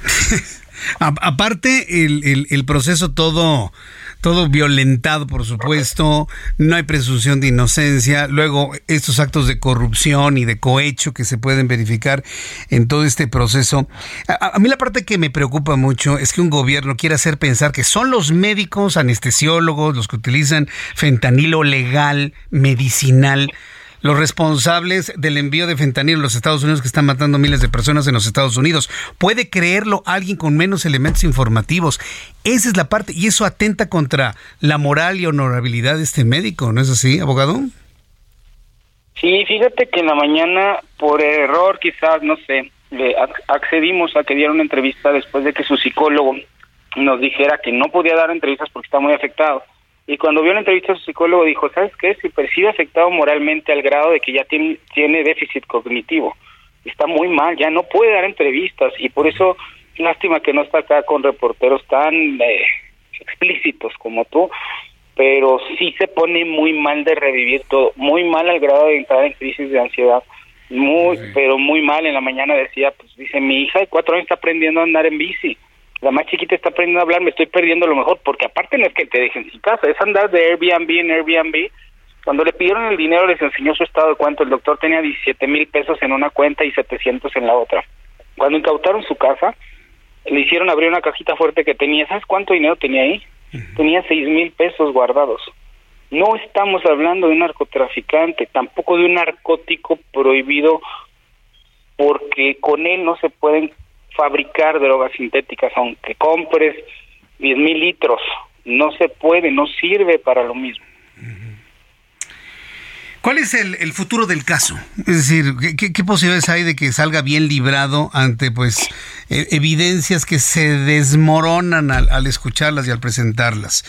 Aparte, el, el, el proceso todo todo violentado, por supuesto, no hay presunción de inocencia, luego estos actos de corrupción y de cohecho que se pueden verificar en todo este proceso. A, mí la parte que me preocupa mucho es que un gobierno quiera hacer pensar que son los médicos anestesiólogos los que utilizan fentanilo legal, medicinal, los responsables del envío de fentanilo en los Estados Unidos que están matando miles de personas en los Estados Unidos. ¿Puede creerlo alguien con menos elementos informativos? Esa es la parte y eso atenta contra la moral y honorabilidad de este médico, ¿no es así, abogado? Sí, fíjate que en la mañana, por error quizás, no sé, accedimos a que diera una entrevista después de que su psicólogo nos dijera que no podía dar entrevistas porque está muy afectado y cuando vio la entrevista a su psicólogo dijo, ¿sabes qué? Se percibe afectado moralmente al grado de que ya tiene, tiene déficit cognitivo. Está muy mal, ya no puede dar entrevistas y por eso lástima que no está acá con reporteros tan eh, explícitos como tú, pero sí se pone muy mal de revivir todo, muy mal al grado de entrar en crisis de ansiedad, muy, pero muy mal. En la mañana decía, pues dice, mi hija de cuatro años está aprendiendo a andar en bici la más chiquita está aprendiendo a hablar, me estoy perdiendo lo mejor, porque aparte no es que te dejen sin casa, es andar de Airbnb en Airbnb. Cuando le pidieron el dinero les enseñó su estado de cuánto, el doctor tenía 17 mil pesos en una cuenta y 700 en la otra. Cuando incautaron su casa, le hicieron abrir una cajita fuerte que tenía, ¿sabes cuánto dinero tenía ahí? Tenía 6 mil pesos guardados. No estamos hablando de un narcotraficante, tampoco de un narcótico prohibido, porque con él no se pueden fabricar drogas sintéticas, aunque compres 10 mil litros, no se puede, no sirve para lo mismo. ¿Cuál es el, futuro del caso? Es decir, ¿qué, posibilidades hay de que salga bien librado ante pues e, evidencias que se desmoronan al, escucharlas y al presentarlas?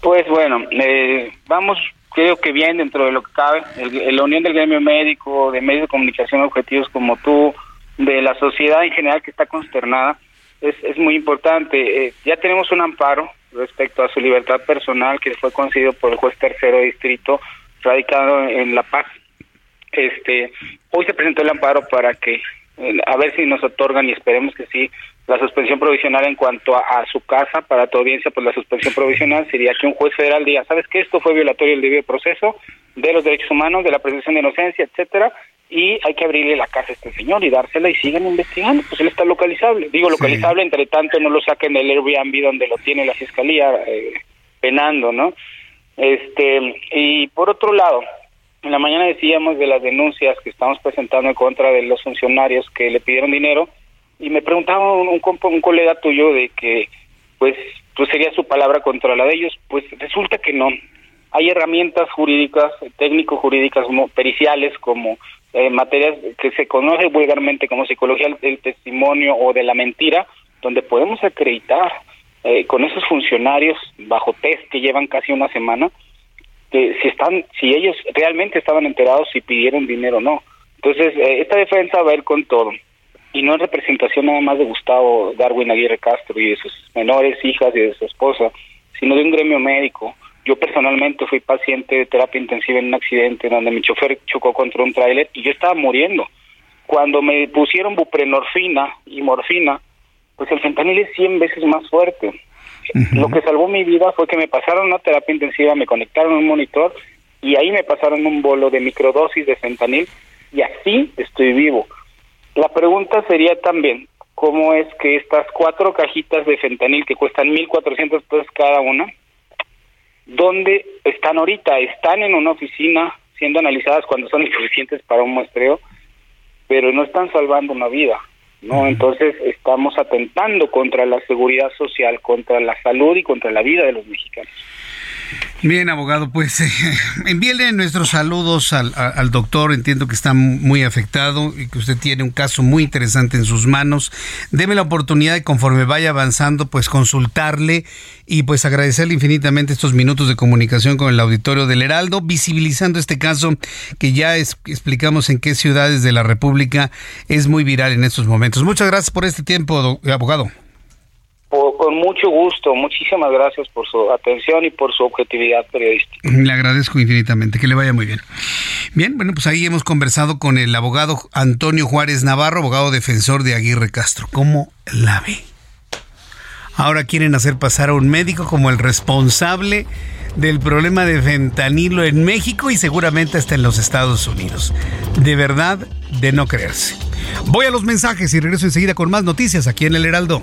Pues bueno, eh, vamos creo que bien dentro de lo que cabe. El, la unión del gremio médico, de medios de comunicación objetivos como tú, de la sociedad en general que está consternada, es, es muy importante. Eh, ya tenemos un amparo respecto a su libertad personal que fue concedido por el juez tercero distrito radicado en La Paz. Este, hoy se presentó el amparo para que eh, a ver si nos otorgan y esperemos que sí la suspensión provisional en cuanto a, su casa para tu audiencia pues la suspensión provisional sería que un juez federal diga sabes que esto fue violatorio del debido proceso de los derechos humanos de la presunción de inocencia etcétera y hay que abrirle la casa a este señor y dársela y sigan investigando. Pues él está localizable. Digo localizable entre tanto no lo saquen del Airbnb donde lo tiene la fiscalía eh, penando no este y por otro lado en la mañana decíamos de las denuncias que estamos presentando en contra de los funcionarios que le pidieron dinero y me preguntaba un, un, colega tuyo de que pues pues sería su palabra contra la de ellos. Pues resulta que no. Hay herramientas jurídicas técnico jurídicas periciales como eh, materias que se conoce vulgarmente como psicología del testimonio o de la mentira donde podemos acreditar eh, con esos funcionarios bajo test que llevan casi una semana si están, si ellos realmente estaban enterados si pidieron dinero o no. Entonces, eh, esta defensa va a ir con todo. Y no es representación nada más de Gustavo Darwin Aguirre Castro y de sus menores hijas y de su esposa, sino de un gremio médico. Yo personalmente fui paciente de terapia intensiva en un accidente donde mi chofer chocó contra un tráiler y yo estaba muriendo. Cuando me pusieron buprenorfina y morfina, pues el fentanil es 100 veces más fuerte. Lo que salvó mi vida fue que me pasaron una terapia intensiva, me conectaron un monitor y ahí me pasaron un bolo de microdosis de fentanil y así estoy vivo. La pregunta sería también, ¿cómo es que estas cuatro cajitas de fentanil que cuestan 1.400 pesos cada una, ¿dónde están ahorita? Están en una oficina siendo analizadas cuando son insuficientes para un muestreo, pero no están salvando una vida. ¿no? Entonces estamos atentando contra la seguridad social, contra la salud y contra la vida de los mexicanos. Bien, abogado, pues envíele nuestros saludos al, al, doctor. Entiendo que está muy afectado y que usted tiene un caso muy interesante en sus manos. Deme la oportunidad de, conforme vaya avanzando, pues consultarle y pues agradecerle infinitamente estos minutos de comunicación con el auditorio del Heraldo, visibilizando este caso que ya explicamos en qué ciudades de la República es muy viral en estos momentos. Muchas gracias por este tiempo, abogado con mucho gusto. Muchísimas gracias por su atención y por su objetividad periodística. Le agradezco infinitamente. Que le vaya muy bien. Bien, bueno, pues ahí hemos conversado con el abogado Antonio Juárez Navarro, abogado defensor de Aguirre Castro. ¿Cómo la ve? Ahora quieren hacer pasar a un médico como el responsable del problema de fentanilo en México y seguramente hasta en los Estados Unidos. De verdad, de no creerse. Voy a los mensajes y regreso enseguida con más noticias aquí en el Heraldo.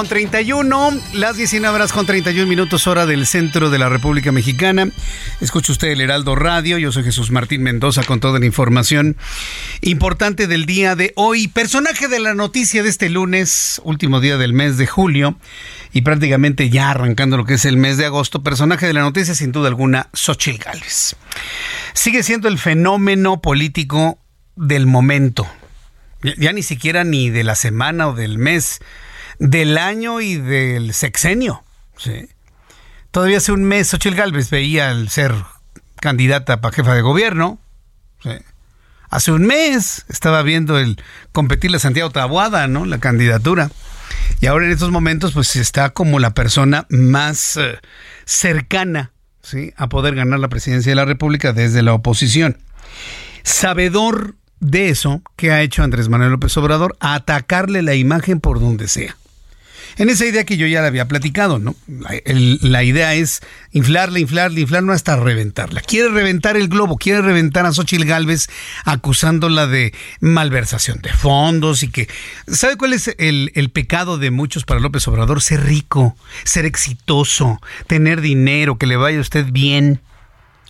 Con 31, las 19 horas con 31 minutos hora del centro de la República Mexicana. Escucha usted el Heraldo Radio, yo soy Jesús Martín Mendoza con toda la información importante del día de hoy. Personaje de la noticia de este lunes, último día del mes de julio y prácticamente ya arrancando lo que es el mes de agosto. Personaje de la noticia sin duda alguna, Xochitl Gálvez. Sigue siendo el fenómeno político del momento. Ya, ya ni siquiera ni de la semana o del mes del año y del sexenio. ¿sí? Todavía hace un mes Xochitl Gálvez veía al ser candidata para jefa de gobierno. ¿sí? Hace un mes estaba viendo el competir la Santiago Tabuada, ¿no? La candidatura. Y ahora en estos momentos pues está como la persona más eh, cercana ¿sí? a poder ganar la presidencia de la República desde la oposición. Sabedor de eso, ¿qué ha hecho Andrés Manuel López Obrador? Atacarle la imagen por donde sea. En esa idea que yo ya le había platicado, ¿no? La, la idea es inflarla, inflarla, inflarla hasta reventarla. Quiere reventar el globo, quiere reventar a Xochitl Gálvez acusándola de malversación de fondos y que... ¿Sabe cuál es el, pecado de muchos para López Obrador? Ser rico, ser exitoso, tener dinero, que le vaya a usted bien.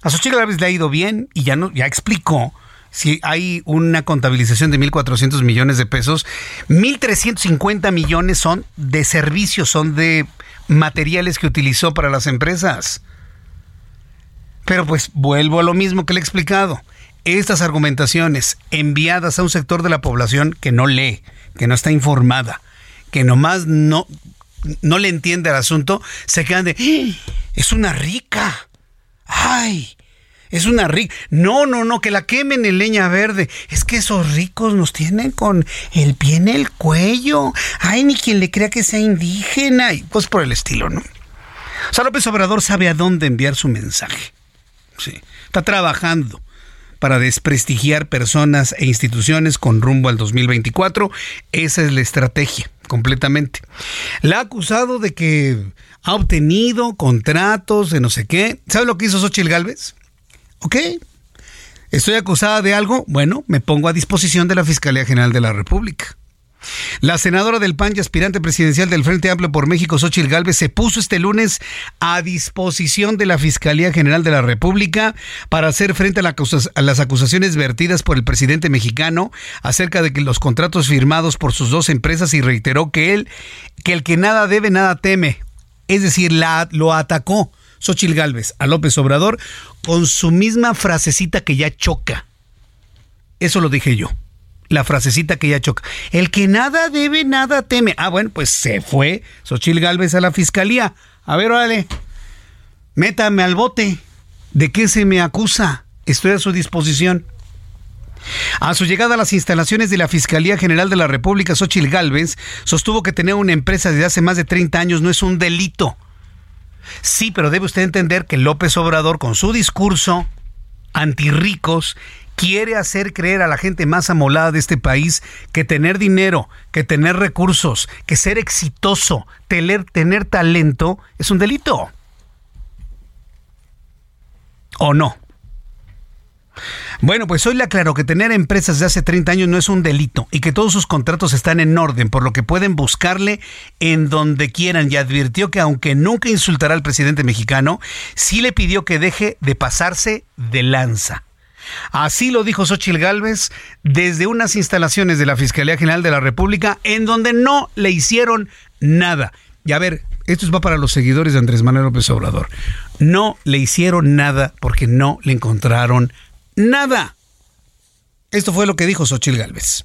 A Xochitl Gálvez le ha ido bien y ya, no, ya explicó si hay una contabilización de 1.400 millones de pesos, 1.350 millones son de servicios, son de materiales que utilizó para las empresas. Pero pues vuelvo a lo mismo que le he explicado. Estas argumentaciones enviadas a un sector de la población que no lee, que no está informada, que nomás no, no le entiende el asunto, se quedan de, "¡Ah! es una rica. ¡Ay! Es una rica. No, no, no, que la quemen en leña verde. Es que esos ricos nos tienen con el pie en el cuello. Ay, ni quien le crea que sea indígena. Y pues por el estilo, ¿no? O sea, López Obrador sabe a dónde enviar su mensaje. Sí. Está trabajando para desprestigiar personas e instituciones con rumbo al 2024. Esa es la estrategia, completamente. La ha acusado de que ha obtenido contratos de no sé qué. ¿Sabe lo que hizo Xochitl Gálvez? Ok. ¿Estoy acusada de algo? Bueno, me pongo a disposición de la Fiscalía General de la República. La senadora del PAN y aspirante presidencial del Frente Amplio por México, Xochitl Gálvez, se puso este lunes a disposición de la Fiscalía General de la República para hacer frente a, las acusaciones vertidas por el presidente mexicano acerca de los contratos firmados por sus dos empresas y reiteró que él, que el que nada debe, nada teme. Es decir, la, lo atacó Xochitl Gálvez a López Obrador con su misma frasecita que ya choca. Eso lo dije yo. La frasecita que ya choca. El que nada debe, nada teme. Ah, bueno, pues se fue Xochitl Gálvez a la fiscalía. A ver, órale. Métame al bote. ¿De qué se me acusa? Estoy a su disposición. A su llegada a las instalaciones de la Fiscalía General de la República, Xochitl Gálvez sostuvo que tener una empresa desde hace más de 30 años no es un delito. Sí, pero debe usted entender que López Obrador, con su discurso antirricos, quiere hacer creer a la gente más amolada de este país que tener dinero, que tener recursos, que ser exitoso, tener, tener talento es un delito. ¿O no? Bueno, pues hoy le aclaro que tener empresas de hace 30 años no es un delito y que todos sus contratos están en orden, por lo que pueden buscarle en donde quieran y advirtió que aunque nunca insultará al presidente mexicano, sí le pidió que deje de pasarse de lanza. Así lo dijo Xochitl Gálvez desde unas instalaciones de la Fiscalía General de la República en donde no le hicieron nada. Y a ver, esto va para los seguidores de Andrés Manuel López Obrador. No le hicieron nada porque no le encontraron nada. Esto fue lo que dijo Xochitl Gálvez.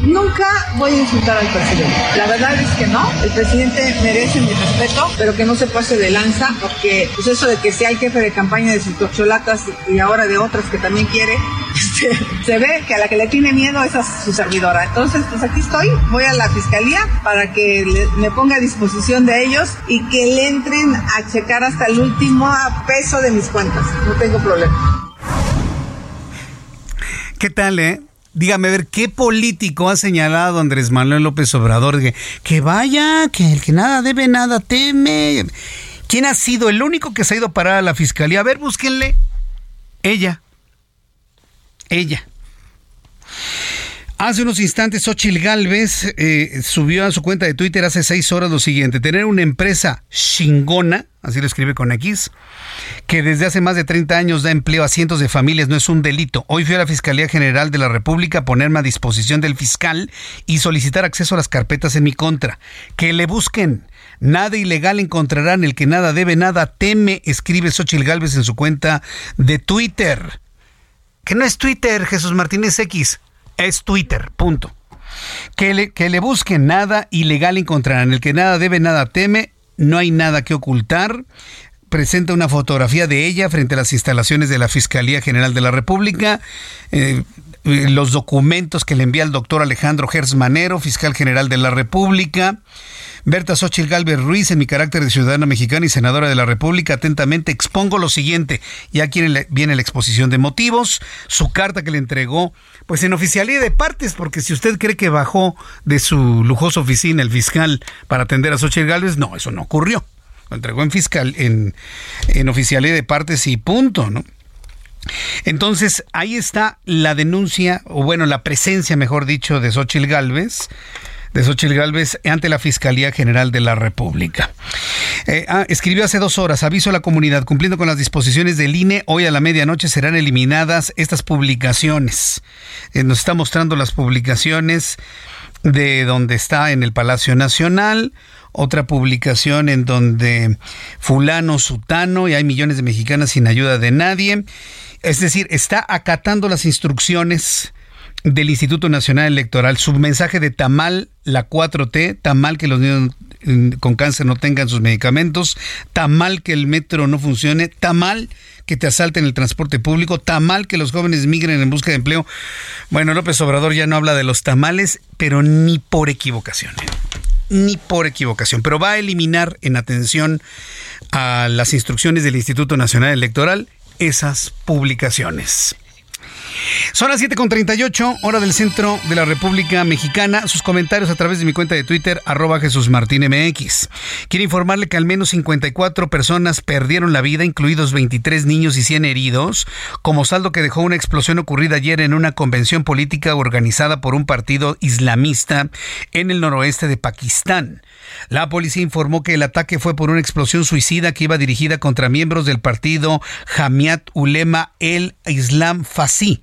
Nunca voy a insultar al presidente. La verdad es que no. El presidente merece mi respeto, pero que no se pase de lanza, porque pues eso de que sea el jefe de campaña de sus corcholatas y ahora de otras que también quiere, este, se ve que a la que le tiene miedo es a su servidora. Entonces, pues aquí estoy, voy a la fiscalía para que me ponga a disposición de ellos y que le entren a checar hasta el último peso de mis cuentas. No tengo problema. ¿Qué tal, eh? Dígame, a ver, ¿qué político ha señalado Andrés Manuel López Obrador? Que, que vaya, que el que nada debe, nada teme. ¿Quién ha sido el único que se ha ido a parar a la fiscalía? A ver, búsquenle. Ella. Ella. Hace unos instantes, Xochil Galvez eh, subió a su cuenta de Twitter hace seis horas lo siguiente: tener una empresa chingona, así lo escribe con X, que desde hace más de 30 años da empleo a cientos de familias, no es un delito. Hoy fui a la Fiscalía General de la República a ponerme a disposición del fiscal y solicitar acceso a las carpetas en mi contra. Que le busquen. Nada ilegal encontrarán, el que nada debe, nada teme, escribe Xochil Galvez en su cuenta de Twitter. Que no es Twitter, Jesús Martínez X es Twitter, punto. Que le, que le busquen nada ilegal encontrarán. El que nada debe, nada teme, no hay nada que ocultar. Presenta una fotografía de ella frente a las instalaciones de la Fiscalía General de la República. Eh, los documentos que le envía el doctor Alejandro Gersmanero, fiscal general de la República. Berta Xochitl Galvez Ruiz, en mi carácter de ciudadana mexicana y senadora de la República, atentamente expongo lo siguiente. Y aquí viene la exposición de motivos, su carta que le entregó, pues en oficialía de partes, porque si usted cree que bajó de su lujosa oficina el fiscal para atender a Xochitl Galvez, no, eso no ocurrió. Lo entregó en fiscal, en, en oficialía de partes y punto, ¿no? Entonces, ahí está la denuncia, o bueno, la presencia, mejor dicho, de Xochitl Galvez de Xochitl Galvez ante la Fiscalía General de la República. Eh, ah, escribió hace dos horas, aviso a la comunidad, cumpliendo con las disposiciones del INE, hoy a la medianoche serán eliminadas estas publicaciones. Eh, nos está mostrando las publicaciones de donde está en el Palacio Nacional, otra publicación en donde fulano, sutano, y hay millones de mexicanas sin ayuda de nadie. Es decir, está acatando las instrucciones del Instituto Nacional Electoral. Su mensaje de tamal la 4T, tamal que los niños mm, con cáncer no tengan sus medicamentos, tamal que el metro no funcione, tamal que te asalten el transporte público, tamal que los jóvenes migren en busca de empleo. Bueno, López Obrador ya no habla de los tamales, pero ni por equivocación. ¿eh? Ni por equivocación, pero va a eliminar en atención a las instrucciones del Instituto Nacional Electoral esas publicaciones. Son las 7.38, hora del centro de la República Mexicana. Sus comentarios a través de mi cuenta de Twitter, arroba Jesús Martín MX. Quiero informarle que al menos 54 personas perdieron la vida, incluidos 23 niños y 100 heridos, como saldo que dejó una explosión ocurrida ayer en una convención política organizada por un partido islamista en el noroeste de Pakistán. La policía informó que el ataque fue por una explosión suicida que iba dirigida contra miembros del partido Jamiat Ulema el Islam Fasi.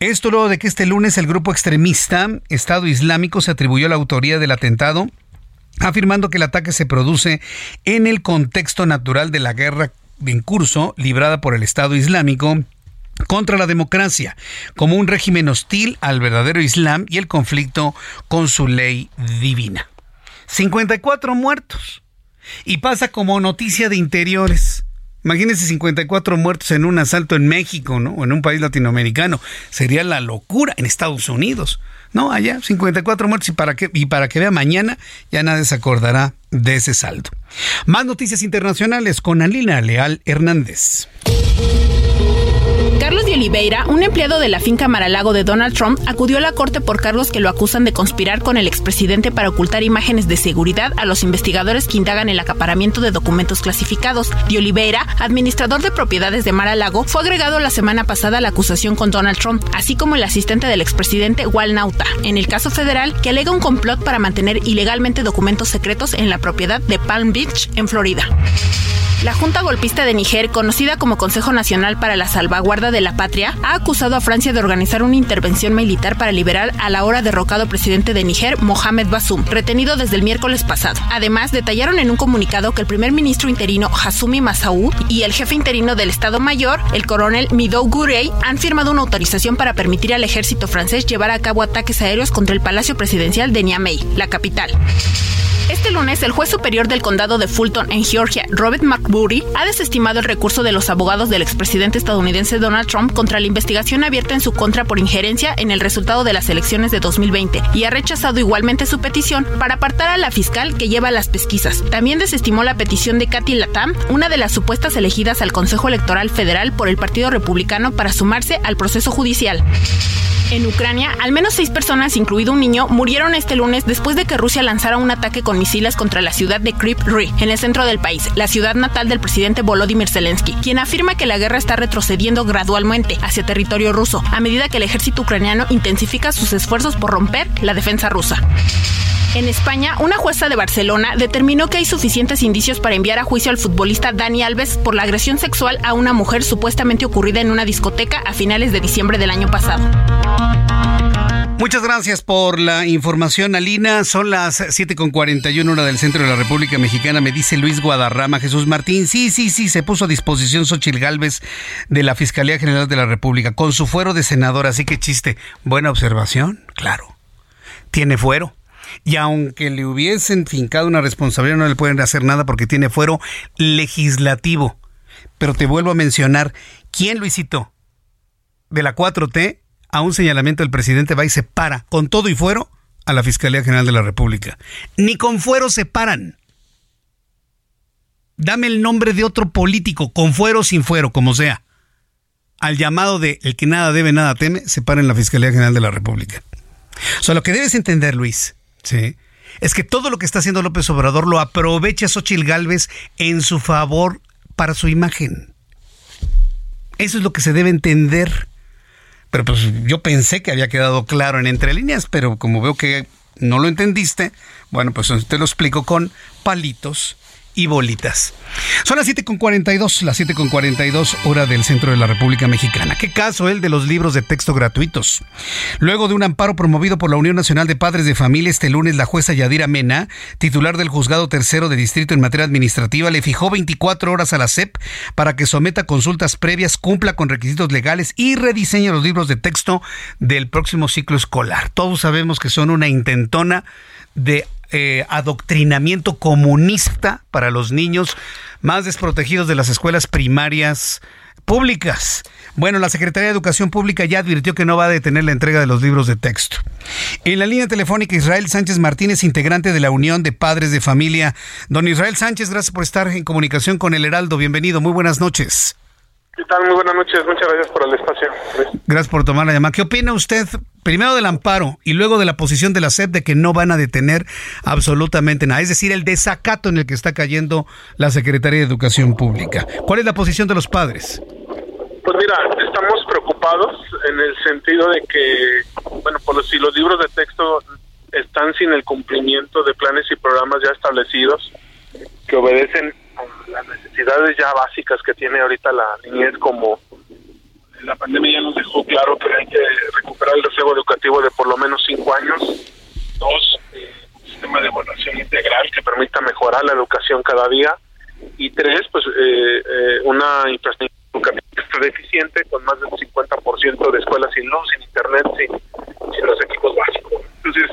Esto luego de que este lunes el grupo extremista Estado Islámico se atribuyó la autoría del atentado afirmando que el ataque se produce en el contexto natural de la guerra en curso librada por el Estado Islámico contra la democracia, como un régimen hostil al verdadero Islam y el conflicto con su ley divina. 54 muertos. Y pasa como noticia de interiores. Imagínense 54 muertos en un asalto en México, ¿no? O en un país latinoamericano. Sería la locura en Estados Unidos. No, allá 54 muertos y para que y para que vea mañana ya nadie se acordará de ese saldo. Más noticias internacionales con Alina Leal Hernández. Oliveira, un empleado de la finca Maralago de Donald Trump, acudió a la corte por cargos que lo acusan de conspirar con el expresidente para ocultar imágenes de seguridad a los investigadores que indagan el acaparamiento de documentos clasificados. De Oliveira, administrador de propiedades de Maralago, fue agregado la semana pasada a la acusación con Donald Trump, así como el asistente del expresidente Wal Nauta, en el caso federal que alega un complot para mantener ilegalmente documentos secretos en la propiedad de Palm Beach, en Florida. La Junta Golpista de Niger, conocida como Consejo Nacional para la Salvaguarda de la Patria, ha acusado a Francia de organizar una intervención militar para liberar al ahora derrocado presidente de Niger, Mohamed Bassoum, retenido desde el miércoles pasado. Además, detallaron en un comunicado que el primer ministro interino Hasumi Massaoud y el jefe interino del Estado Mayor, el coronel Midou Gurey, han firmado una autorización para permitir al ejército francés llevar a cabo ataques aéreos contra el Palacio Presidencial de Niamey, la capital. Este lunes, el juez superior del condado de Fulton, en Georgia, Robert McBurry, ha desestimado el recurso de los abogados del expresidente estadounidense Donald Trump contra la investigación abierta en su contra por injerencia en el resultado de las elecciones de 2020 y ha rechazado igualmente su petición para apartar a la fiscal que lleva las pesquisas. También desestimó la petición de Kathy Latam, una de las supuestas elegidas al Consejo Electoral Federal por el Partido Republicano para sumarse al proceso judicial. En Ucrania, al menos seis personas, incluido un niño, murieron este lunes después de que Rusia lanzara un ataque con misiles contra la ciudad de Kryp en el centro del país, la ciudad natal del presidente Volodymyr Zelensky, quien afirma que la guerra está retrocediendo gradualmente hacia territorio ruso a medida que el ejército ucraniano intensifica sus esfuerzos por romper la defensa rusa. En España, una jueza de Barcelona determinó que hay suficientes indicios para enviar a juicio al futbolista Dani Alves por la agresión sexual a una mujer supuestamente ocurrida en una discoteca a finales de diciembre del año pasado. Muchas gracias por la información, Alina. Son las 7.41 hora del centro de la República Mexicana. Me dice Luis Guadarrama, Jesús Martín. Sí, sí, sí, se puso a disposición Xochil Gálvez de la Fiscalía General de la República con su fuero de senador. Así que chiste. Buena observación, claro. Tiene fuero y aunque le hubiesen fincado una responsabilidad no le pueden hacer nada porque tiene fuero legislativo. Pero te vuelvo a mencionar, ¿quién Luisito? De la 4T a un señalamiento del presidente va y se para con todo y fuero a la Fiscalía General de la República. Ni con fuero se paran. Dame el nombre de otro político, con fuero o sin fuero, como sea. Al llamado de el que nada debe, nada teme, se para en la Fiscalía General de la República. O sea, lo que debes entender, Luis, Sí. Es que todo lo que está haciendo López Obrador lo aprovecha Xochil Gálvez en su favor para su imagen. Eso es lo que se debe entender. Pero pues yo pensé que había quedado claro en entre líneas, pero como veo que no lo entendiste, bueno, pues te lo explico con palitos y bolitas. Son las 7.42, las 7.42 hora del centro de la República Mexicana. ¿Qué caso el de los libros de texto gratuitos? Luego de un amparo promovido por la Unión Nacional de Padres de Familia este lunes, la jueza Yadira Mena, titular del Juzgado Tercero de Distrito en materia administrativa, le fijó 24 horas a la SEP para que someta consultas previas, cumpla con requisitos legales y rediseñe los libros de texto del próximo ciclo escolar. Todos sabemos que son una intentona de eh, adoctrinamiento comunista para los niños más desprotegidos de las escuelas primarias públicas. Bueno, la Secretaría de Educación Pública ya advirtió que no va a detener la entrega de los libros de texto. En la línea telefónica, Israel Sánchez Martínez, integrante de la Unión de Padres de Familia. Don Israel Sánchez, gracias por estar en comunicación con el Heraldo. Bienvenido, muy buenas noches. ¿Qué tal? Muy buenas noches. Muchas gracias por el espacio. Gracias por tomar la llamada. ¿Qué opina usted primero del amparo y luego de la posición de la SEP de que no van a detener absolutamente nada? Es decir, el desacato en el que está cayendo la Secretaría de Educación Pública. ¿Cuál es la posición de los padres? Pues mira, estamos preocupados en el sentido de que, bueno, por si los libros de texto están sin el cumplimiento de planes y programas ya establecidos que obedecen las necesidades ya básicas que tiene ahorita la niñez como la pandemia ya nos dejó claro que hay que recuperar el rezago educativo de por lo menos cinco años. Dos, eh, un sistema de evaluación integral que permita mejorar la educación cada día. Y tres, pues eh, eh, una infraestructura deficiente con más del 50% de escuelas sin luz, sin internet, sin, sin los equipos básicos. Entonces,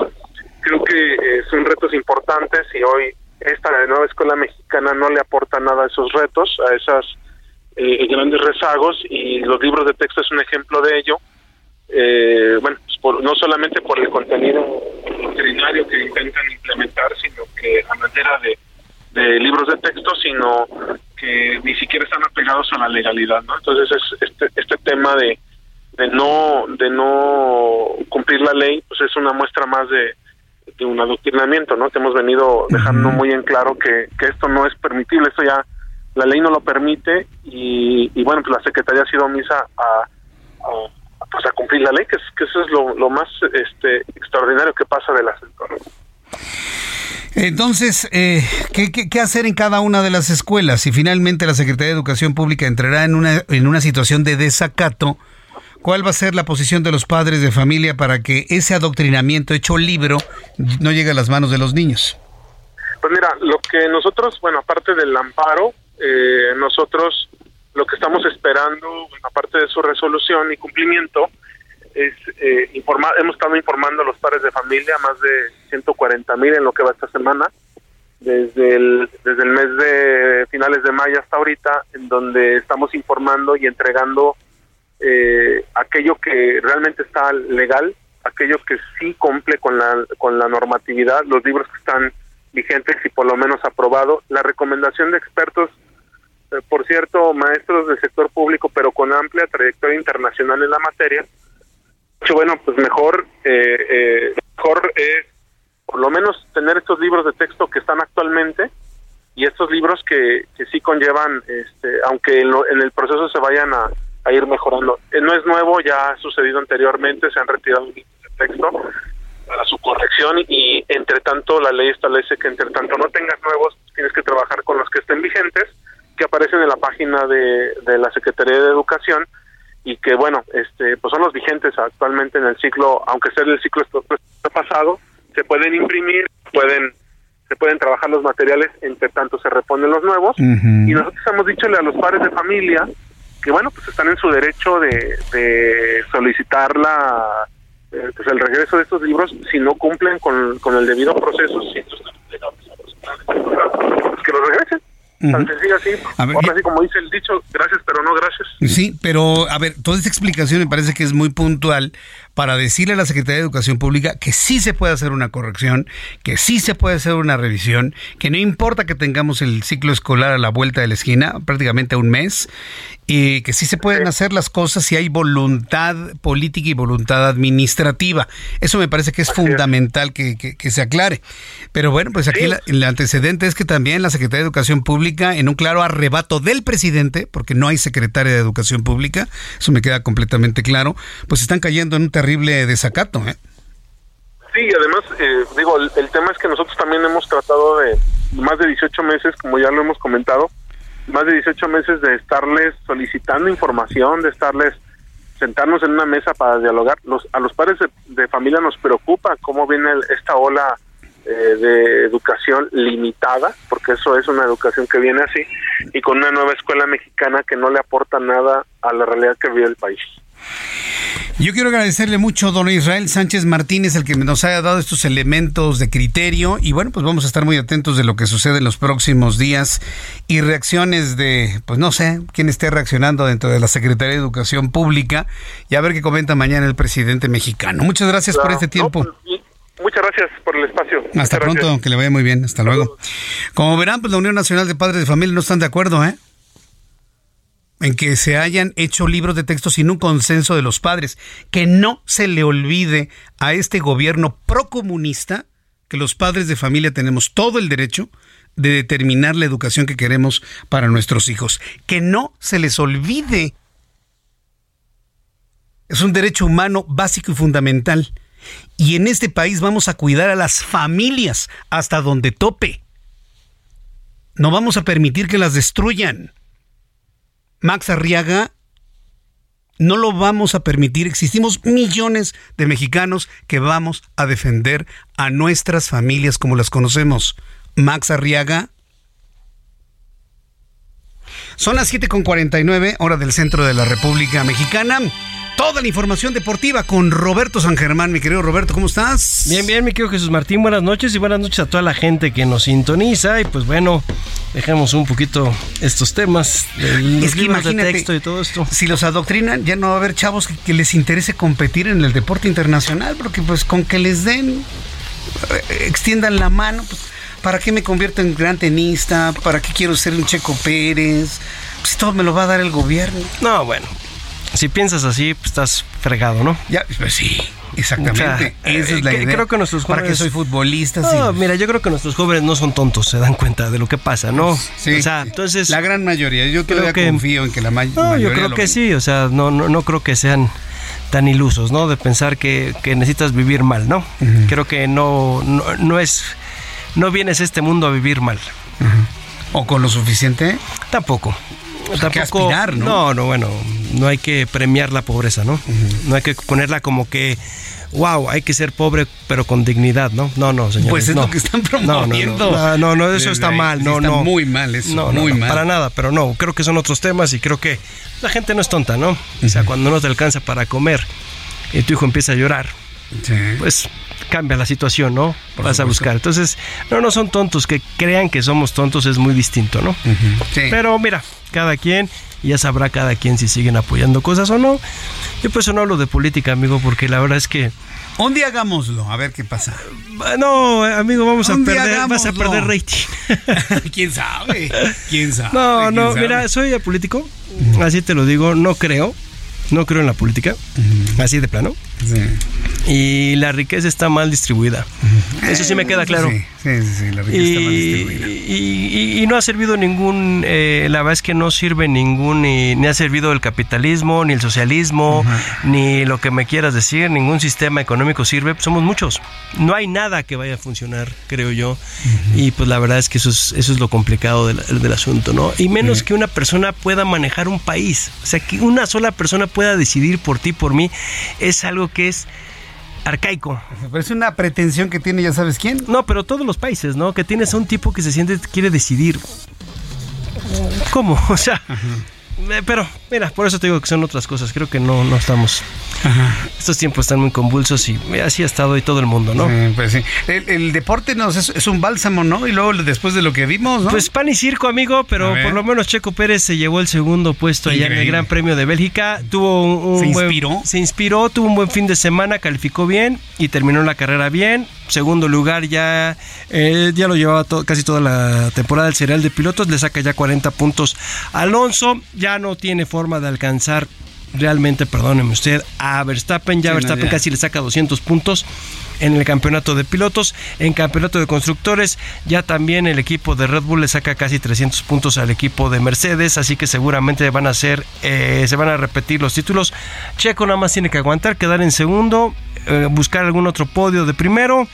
creo que son retos importantes y hoy esta nueva escuela mexicana no le aporta nada a esos retos, a esos eh, grandes rezagos y los libros de texto es un ejemplo de ello. Eh, bueno, pues no solamente por el contenido doctrinario que intentan implementar, sino que a manera de, de libros de texto, sino que ni siquiera están apegados a la legalidad, ¿no? Entonces es este este tema de de no de no cumplir la ley, pues es una muestra más de, de un adoctrinamiento, ¿no? Que hemos venido dejando muy en claro que, que esto no es permitible, esto ya la ley no lo permite y, bueno, pues la Secretaría ha sido omisa a, pues a cumplir la ley, que, es, que eso es lo, más este extraordinario que pasa de la sector. Entonces, eh, ¿qué, qué, hacer en cada una de las escuelas? Si finalmente la Secretaría de Educación Pública entrará en una, en una situación de desacato, ¿Cuál va a ser la posición de los padres de familia para que ese adoctrinamiento hecho libro no llegue a las manos de los niños? Pues mira, lo que nosotros, bueno, aparte del amparo, eh, nosotros lo que estamos esperando, aparte de su resolución y cumplimiento, es eh, informar, hemos estado informando a los padres de familia, más de 140 mil en lo que va esta semana, desde el, desde el mes de finales de mayo hasta ahorita, en donde estamos informando y entregando eh, aquello que realmente está legal, aquello que sí cumple con la, con la normatividad, los libros que están vigentes y por lo menos aprobado. La recomendación de expertos, eh, por cierto, maestros del sector público, pero con amplia trayectoria internacional en la materia, bueno, pues mejor, eh, eh, mejor es por lo menos tener estos libros de texto que están actualmente y estos libros que, que sí conllevan, este, aunque en, lo- en el proceso se vayan a, a ir mejorando. Eh, no es nuevo, ya ha sucedido anteriormente, se han retirado de texto para su corrección y entre tanto la ley establece que entre tanto no tengas nuevos, tienes que trabajar con los que estén vigentes, que aparecen en la página de, de la Secretaría de Educación y que bueno, este pues son los vigentes actualmente en el ciclo, aunque sea el ciclo pasado, se pueden imprimir, pueden se pueden trabajar los materiales, entre tanto se reponen los nuevos y nosotros hemos dichole a los padres de familia que bueno, pues están en su derecho de, de solicitar la eh, pues el regreso de estos libros si no cumplen con, con el debido proceso, si estos pues que los regresen. Tan sencillo así. A ver, Ahora y- sí, como dice el dicho, gracias pero no gracias. Sí, pero a ver, toda esta explicación me parece que es muy puntual para decirle a la Secretaría de Educación Pública que sí se puede hacer una corrección, que sí se puede hacer una revisión, que no importa que tengamos el ciclo escolar a la vuelta de la esquina, prácticamente a un mes, y que sí se pueden hacer las cosas si hay voluntad política y voluntad administrativa. Eso me parece que es fundamental que, que- que se aclare. Pero bueno, pues aquí la- el antecedente es que también la Secretaría de Educación Pública, en un claro arrebato del presidente, porque no hay secretaria de Educación Pública, eso me queda completamente claro, pues están cayendo en un terrible desacato. ¿eh? Sí, además, eh, digo, el, tema es que nosotros también hemos tratado de más de 18 meses, como ya lo hemos comentado, más de 18 meses de estarles solicitando información, de estarles sentarnos en una mesa para dialogar. Los, a los padres de, familia nos preocupa cómo viene esta ola eh, de educación limitada, porque eso es una educación que viene así, y con una nueva escuela mexicana que no le aporta nada a la realidad que vive el país. Yo quiero agradecerle mucho, don Israel Sánchez Martínez, el que nos haya dado estos elementos de criterio. Y bueno, pues vamos a estar muy atentos de lo que sucede en los próximos días y reacciones de, pues no sé, quién esté reaccionando dentro de la Secretaría de Educación Pública y a ver qué comenta mañana el presidente mexicano. Muchas gracias por este tiempo. Muchas gracias por el espacio. Hasta Muchas pronto, gracias. que le vaya muy bien. Hasta luego. Como verán, pues la Unión Nacional de Padres de Familia no están de acuerdo, ¿eh? En que se hayan hecho libros de texto sin un consenso de los padres. Que no se le olvide a este gobierno procomunista que los padres de familia tenemos todo el derecho de determinar la educación que queremos para nuestros hijos. Que no se les olvide. Es un derecho humano básico y fundamental. Y en este país vamos a cuidar a las familias hasta donde tope. No vamos a permitir que las destruyan. Max Arriaga, no lo vamos a permitir. Existimos millones de mexicanos que vamos a defender a nuestras familias como las conocemos. Max Arriaga. Son las 7.49, hora del centro de la República Mexicana. Toda la información deportiva con Roberto San Germán. Mi querido Roberto, ¿cómo estás? Bien, bien, mi querido Jesús Martín, buenas noches y buenas noches a toda la gente que nos sintoniza. Y pues bueno, dejemos un poquito estos temas de Es que texto y todo esto. Si los adoctrinan, ya no va a haber chavos que, que les interese competir en el deporte internacional, porque pues con que les den, eh, extiendan la mano, pues, ¿para qué me convierto en gran tenista? ¿Para qué quiero ser un Checo Pérez? Pues todo me lo va a dar el gobierno. No, bueno, si piensas así, pues estás fregado, ¿no? Ya, pues sí, exactamente. Esa es la que- idea. Creo que nuestros ¿Para jóvenes... qué soy futbolista? No, Sí. mira, yo creo que nuestros jóvenes no son tontos, se dan cuenta de lo que pasa, ¿no? Sí. O sea, entonces... La gran mayoría. Yo creo que- confío en que la ma- No, mayoría yo creo que sí, o sea, no, no, no creo que sean tan ilusos, ¿no? De pensar que, que necesitas vivir mal, ¿no? Creo que no, no, no es, no vienes a este mundo a vivir mal. ¿O con lo suficiente? Tampoco. O sea, que Tampoco, aspirar, ¿no? No, no, bueno, no hay que premiar la pobreza, ¿no? No hay que ponerla como que, wow, hay que ser pobre pero con dignidad, ¿no? No, no, señor. Pues es no. lo que están no, promoviendo. No, no, no, eso está mal, no, está no. muy mal eso, No, no, muy mal. Para nada, pero no, creo que son otros temas y creo que la gente no es tonta, ¿no? O sea, cuando no te alcanza para comer y tu hijo empieza a llorar, pues cambia la situación, ¿no? Vas a buscar. Entonces, no, no son tontos, que crean que somos tontos es muy distinto, ¿no? Pero mira, cada quien, ya sabrá cada quien si siguen apoyando cosas o no. Yo por eso no hablo de política, amigo, porque la verdad es que... Un día hagámoslo, a ver qué pasa. No, amigo, vamos a perder, vas a perder rating. ¿Quién sabe? ¿Quién sabe? No, ¿Quién no, sabe? mira, soy apolítico, así te lo digo, no creo, no creo en la política, así de plano. Y la riqueza está mal distribuida. Eso sí me queda claro. Sí, sí, sí, la riqueza está mal distribuida. Y, y- y no ha servido ningún, eh, la verdad es que no sirve ningún, ni, ni ha servido el capitalismo, ni el socialismo, ni lo que me quieras decir, ningún sistema económico sirve. Somos muchos. No hay nada que vaya a funcionar, creo yo. Y pues la verdad es que eso es, eso es lo complicado del, del asunto, ¿no? Y menos que una persona pueda manejar un país. O sea, que una sola persona pueda decidir por ti, por mí, es algo que es arcaico. Pero es una pretensión que tiene, ya sabes quién. No, pero todos los países, ¿no? Que tienes a un tipo que se siente, quiere decidir. ¿Cómo? O sea, pero mira, por eso te digo que son otras cosas. Creo que no, no estamos. Estos tiempos están muy convulsos y así ha estado y todo el mundo, ¿no? Sí, pues sí. El, el deporte nos es, es un bálsamo, ¿no? Y luego después de lo que vimos, ¿no? Pues pan y circo, amigo, pero por lo menos Checo Pérez se llevó el segundo puesto allá en el. Gran Premio de Bélgica. Tuvo un, un ¿Se buen- inspiró? se inspiró, tuvo un buen fin de semana, calificó bien y terminó la carrera bien. Segundo lugar ya, eh, ya lo llevaba to- casi toda la temporada del serial de pilotos, le saca ya 40 puntos. Alonso ya no tiene forma de alcanzar realmente, perdóneme usted, a Verstappen. Ya Sí, no, Verstappen ya. casi le saca 200 puntos en el campeonato de pilotos. En campeonato de constructores, ya también el equipo de Red Bull le saca casi 300 puntos al equipo de Mercedes. Así que seguramente van a ser, eh, se van a repetir los títulos. Checo nada más tiene que aguantar, quedar en segundo, eh, buscar algún otro podio de primero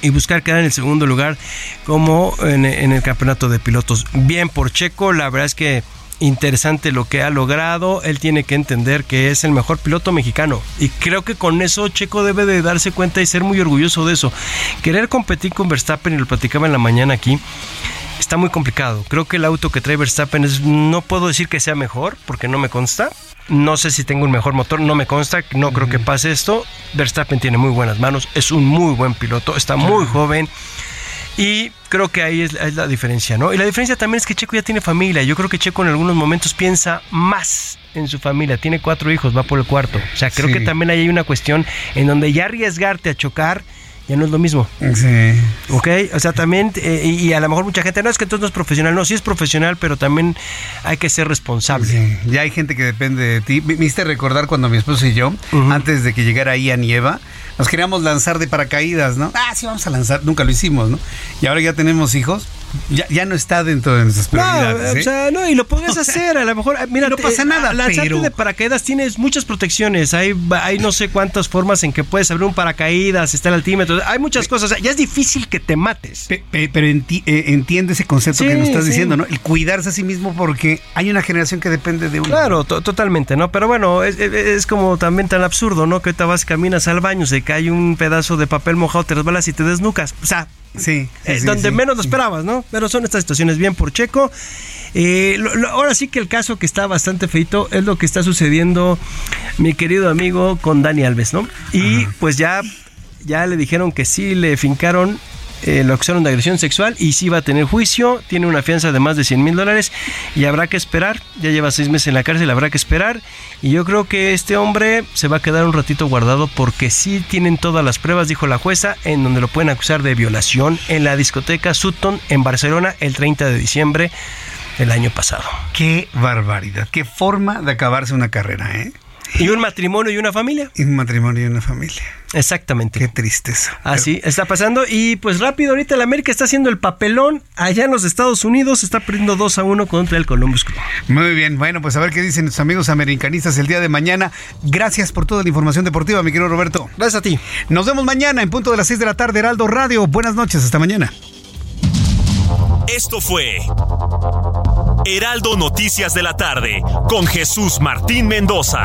y buscar quedar en el segundo lugar como en, en el campeonato de pilotos. Bien por Checo, la verdad es que interesante lo que ha logrado. Él tiene que entender que es el mejor piloto mexicano y creo que con eso Checo debe de darse cuenta y ser muy orgulloso de eso. Querer competir con Verstappen y lo platicaba en la mañana aquí. Está muy complicado. Creo que el auto que trae Verstappen es, no puedo decir que sea mejor porque no me consta. No sé si tengo un mejor motor, no me consta, no creo que pase esto. Verstappen tiene muy buenas manos, es un muy buen piloto, está muy joven. Y creo que ahí es, es la diferencia, ¿no? Y la diferencia también es que Checo ya tiene familia. Yo creo que Checo en algunos momentos piensa más en su familia. Tiene cuatro hijos, va por el cuarto. O sea, creo Sí. que también ahí hay una cuestión en donde ya arriesgarte a chocar ya no es lo mismo. Sí. ¿Ok? O sea, también, eh, y a lo mejor mucha gente, no es que entonces no es profesional, no, sí es profesional, pero también hay que ser responsable. Sí, ya hay gente que depende de ti. Me me hiciste recordar cuando mi esposo y yo, antes de que llegara Ian y Eva, nos queríamos lanzar de paracaídas, ¿no? Ah, sí, vamos a lanzar. Nunca lo hicimos, ¿no? Y ahora ya tenemos hijos. Ya, ya no está dentro de nuestras No, prioridades. o ¿eh? sea, no, y lo podrías hacer, a lo mejor, ah, mira, no pasa nada, lanzarte pero- de paracaídas tienes muchas protecciones, hay, hay no sé cuántas formas en que puedes abrir un paracaídas, está el altímetro, hay muchas cosas, o sea, ya es difícil que te mates. Pe- pe- pero enti- eh, entiende ese concepto Sí, que nos estás sí. diciendo, ¿no? El cuidarse a sí mismo porque hay una generación que depende de uno. Claro, to- totalmente, ¿no? Pero bueno, es, es- es como también tan absurdo, ¿no? Que te vas, caminas al baño, se cae un pedazo de papel mojado, te resbalas y te desnucas. O sea, Sí. eh, sí, donde sí. menos lo esperabas, ¿no? Pero son estas situaciones bien por Checo. Eh, lo- lo- ahora sí que el caso que está bastante feito es lo que está sucediendo, mi querido amigo, con Dani Alves, ¿no? Y pues ya, ya le dijeron que sí le fincaron. Eh, lo acusaron de agresión sexual y sí va a tener juicio, tiene una fianza de más de 100 mil dólares y habrá que esperar, ya lleva seis meses en la cárcel, habrá que esperar y yo creo que este hombre se va a quedar un ratito guardado porque sí tienen todas las pruebas, dijo la jueza, en donde lo pueden acusar de violación en la discoteca Sutton en Barcelona el 30 de diciembre del año pasado. Qué barbaridad. Qué forma de acabarse una carrera, ¿eh? Y un matrimonio y una familia. Y un matrimonio y una familia. Exactamente. Qué tristeza. Así está pasando. Y pues rápido, ahorita el América está haciendo el papelón allá en los Estados Unidos. Está perdiendo 2 a 1 contra el Columbus Crew. Muy bien, bueno, pues a ver qué dicen nuestros amigos americanistas el día de mañana. Gracias por toda la información deportiva, mi querido Roberto. Gracias a ti. Nos vemos mañana en punto de las 6 de la tarde, Heraldo Radio. Buenas noches, hasta mañana. Esto fue Heraldo Noticias de la tarde con Jesús Martín Mendoza.